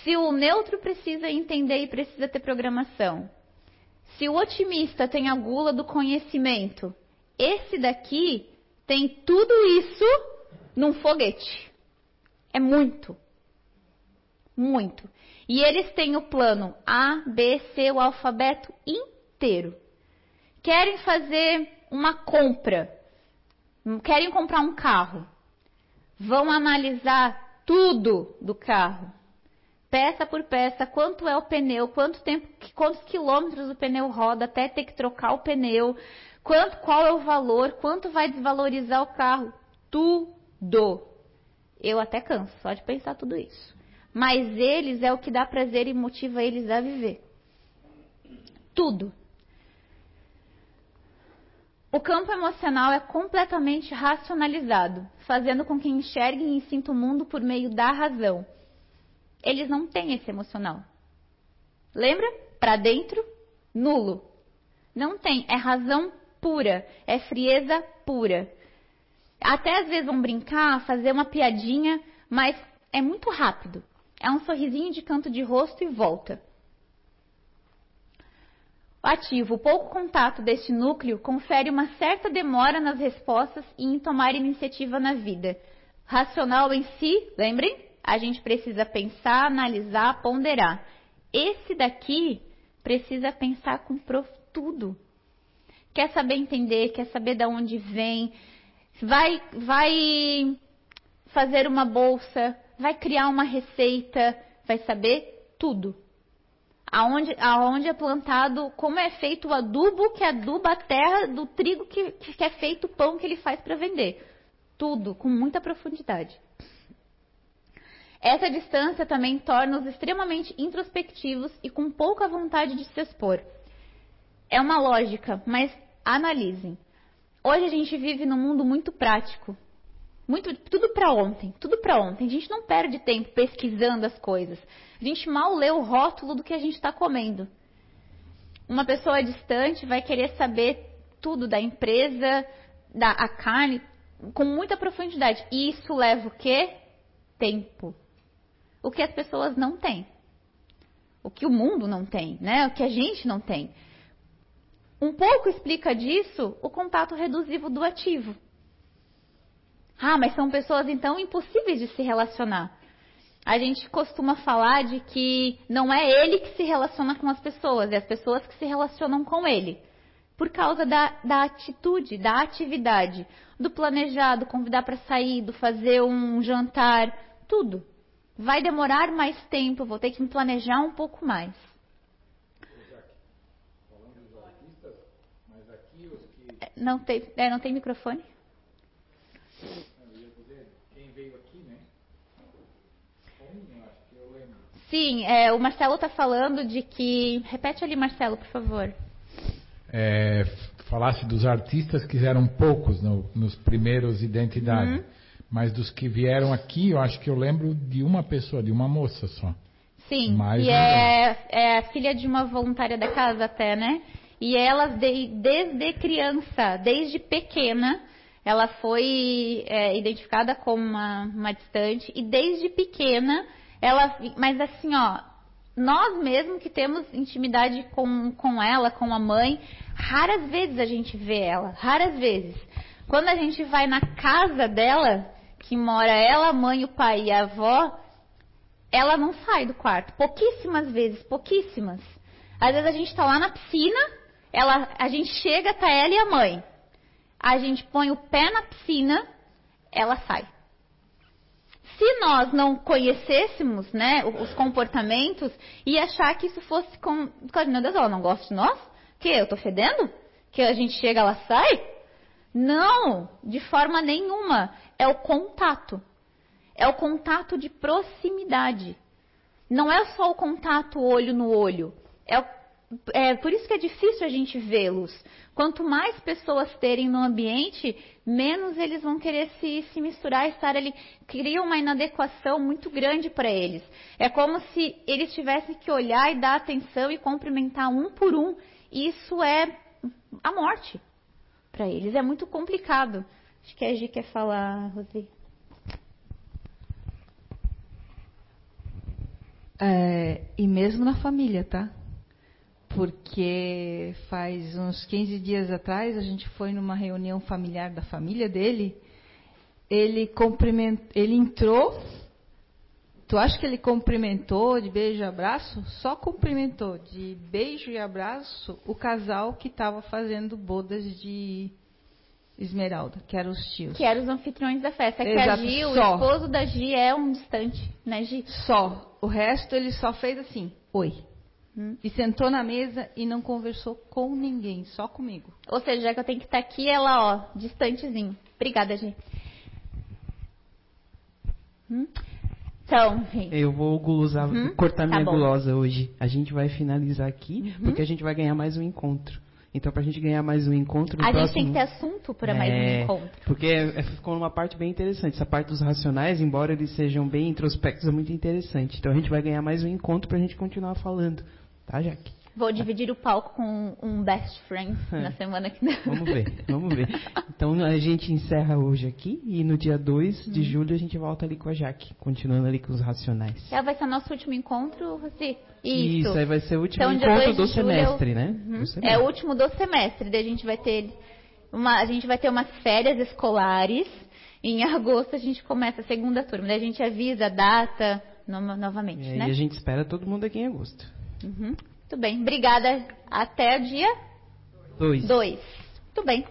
S1: Se o neutro precisa entender e precisa ter programação, se o otimista tem a gula do conhecimento, esse daqui tem tudo isso num foguete. É muito. Muito. E eles têm o plano A, B, C, o alfabeto inteiro. Querem fazer uma compra. Querem comprar um carro. Vão analisar tudo do carro peça por peça, quanto é o pneu, quanto tempo, quantos quilômetros o pneu roda até ter que trocar o pneu, quanto, qual é o valor, quanto vai desvalorizar o carro, tudo. Eu até canso só de pensar tudo isso. Mas eles é o que dá prazer e motiva eles a viver. Tudo. O campo emocional é completamente racionalizado, fazendo com que enxerguem e sintam o mundo por meio da razão eles não têm esse emocional. Lembra? Para dentro, nulo. Não tem, é razão pura, é frieza pura. Até às vezes vão brincar, fazer uma piadinha, mas é muito rápido. É um sorrisinho de canto de rosto e volta. Ativo, o pouco contato deste núcleo confere uma certa demora nas respostas e em tomar iniciativa na vida. Racional em si, lembrem, a gente precisa pensar, analisar, ponderar. Esse daqui precisa pensar com prof... tudo. Quer saber entender, quer saber de onde vem, vai, vai fazer uma bolsa, vai criar uma receita, vai saber tudo. Aonde, aonde é plantado, como é feito o adubo que aduba a terra do trigo que, que é feito o pão que ele faz para vender. Tudo, com muita profundidade. Essa distância também torna-os extremamente introspectivos e com pouca vontade de se expor. É uma lógica, mas analisem. Hoje a gente vive num mundo muito prático. Muito, tudo para ontem, tudo para ontem. A gente não perde tempo pesquisando as coisas. A gente mal lê o rótulo do que a gente está comendo. Uma pessoa distante vai querer saber tudo da empresa, da a carne, com muita profundidade. E isso leva o quê? Tempo o que as pessoas não têm. O que o mundo não tem, né? O que a gente não tem. Um pouco explica disso o contato reduzivo do ativo. Ah, mas são pessoas então impossíveis de se relacionar. a gente costuma falar de que não é ele que se relaciona com as pessoas, é as pessoas que se relacionam com ele. Por causa da, da atitude, da atividade, do planejado, convidar para sair, do fazer um jantar, tudo. Vai demorar mais tempo, vou ter que me planejar um pouco mais. Não tem, é, não tem microfone? Sim, é, o Marcelo está falando de que. Repete ali, Marcelo, por favor.
S2: É, falasse dos artistas que eram poucos no, nos primeiros Identidade. Uhum. Mas dos que vieram aqui, eu acho que eu lembro de uma pessoa, de uma moça só.
S1: Sim, Mais e é, é filha de uma voluntária da casa até, né? E ela, de, desde criança, desde pequena, ela foi é, identificada como uma, uma distante. E desde pequena, ela, mas assim, ó, nós mesmos que temos intimidade com, com ela, com a mãe, raras vezes a gente vê ela, raras vezes. Quando a gente vai na casa dela, que mora ela, a mãe, o pai e a avó, ela não sai do quarto. Pouquíssimas vezes, pouquíssimas. Às vezes a gente está lá na piscina, ela, a gente chega, tá ela e a mãe. A gente põe o pé na piscina, ela sai. Se nós não conhecêssemos né, os comportamentos e achar que isso fosse com. Meu Deus, ela não gosta de nós? Que eu tô fedendo? Que a gente chega, ela sai? Não, de forma nenhuma. É o contato. É o contato de proximidade. Não é só o contato olho no olho. É, é por isso que é difícil a gente vê-los. Quanto mais pessoas terem no ambiente, menos eles vão querer se, se misturar, estar ali. Cria uma inadequação muito grande para eles. É como se eles tivessem que olhar e dar atenção e cumprimentar um por um. Isso é a morte para eles. É muito complicado. Acho que a Gi quer falar, Rosi.
S3: É, e mesmo na família, tá? Porque faz uns 15 dias atrás a gente foi numa reunião familiar da família dele. Ele cumprimentou, ele entrou. Tu acha que ele cumprimentou de beijo e abraço? Só cumprimentou de beijo e abraço o casal que estava fazendo bodas de Esmeralda, que eram os tios.
S1: Que eram os anfitriões da festa. É que a Gi, o esposo da Gi é um distante, né, Gi?
S3: Só. O resto ele só fez assim, oi. Hum. E sentou na mesa e não conversou com ninguém, só comigo.
S1: Ou seja, já que eu tenho que estar aqui, ela, ó, distantezinho. Obrigada, gente. Hum? Então, gente.
S4: Eu vou gulosar, uhum. cortar tá minha bom. gulosa hoje. A gente vai finalizar aqui, uhum. porque a gente vai ganhar mais um encontro. Então, para a gente ganhar mais um encontro.
S1: a
S4: próximo,
S1: gente tem que ter assunto para é, mais um é, encontro.
S4: Porque é, ficou numa parte bem interessante. Essa parte dos racionais, embora eles sejam bem introspectos, é muito interessante. Então, a gente vai ganhar mais um encontro para a gente continuar falando Tá, Jaque?
S1: Vou dividir o palco com um best friend <laughs> na semana que vem.
S4: Vamos ver, vamos ver. Então a gente encerra hoje aqui e no dia 2 de hum. julho a gente volta ali com a Jaque, continuando ali com os racionais.
S1: Ela vai ser nosso último encontro, Rossi?
S4: Isso. Isso, aí vai ser o último então, encontro do semestre, né?
S1: Uhum. do semestre, É o último do semestre, daí a gente vai ter uma, a gente vai ter umas férias escolares. Em agosto a gente começa a segunda turma, daí a gente avisa a data no, novamente,
S4: é,
S1: né?
S4: E a gente espera todo mundo aqui em agosto.
S1: Uhum. Muito bem. Obrigada. Até o dia
S4: 2.
S1: Muito bem.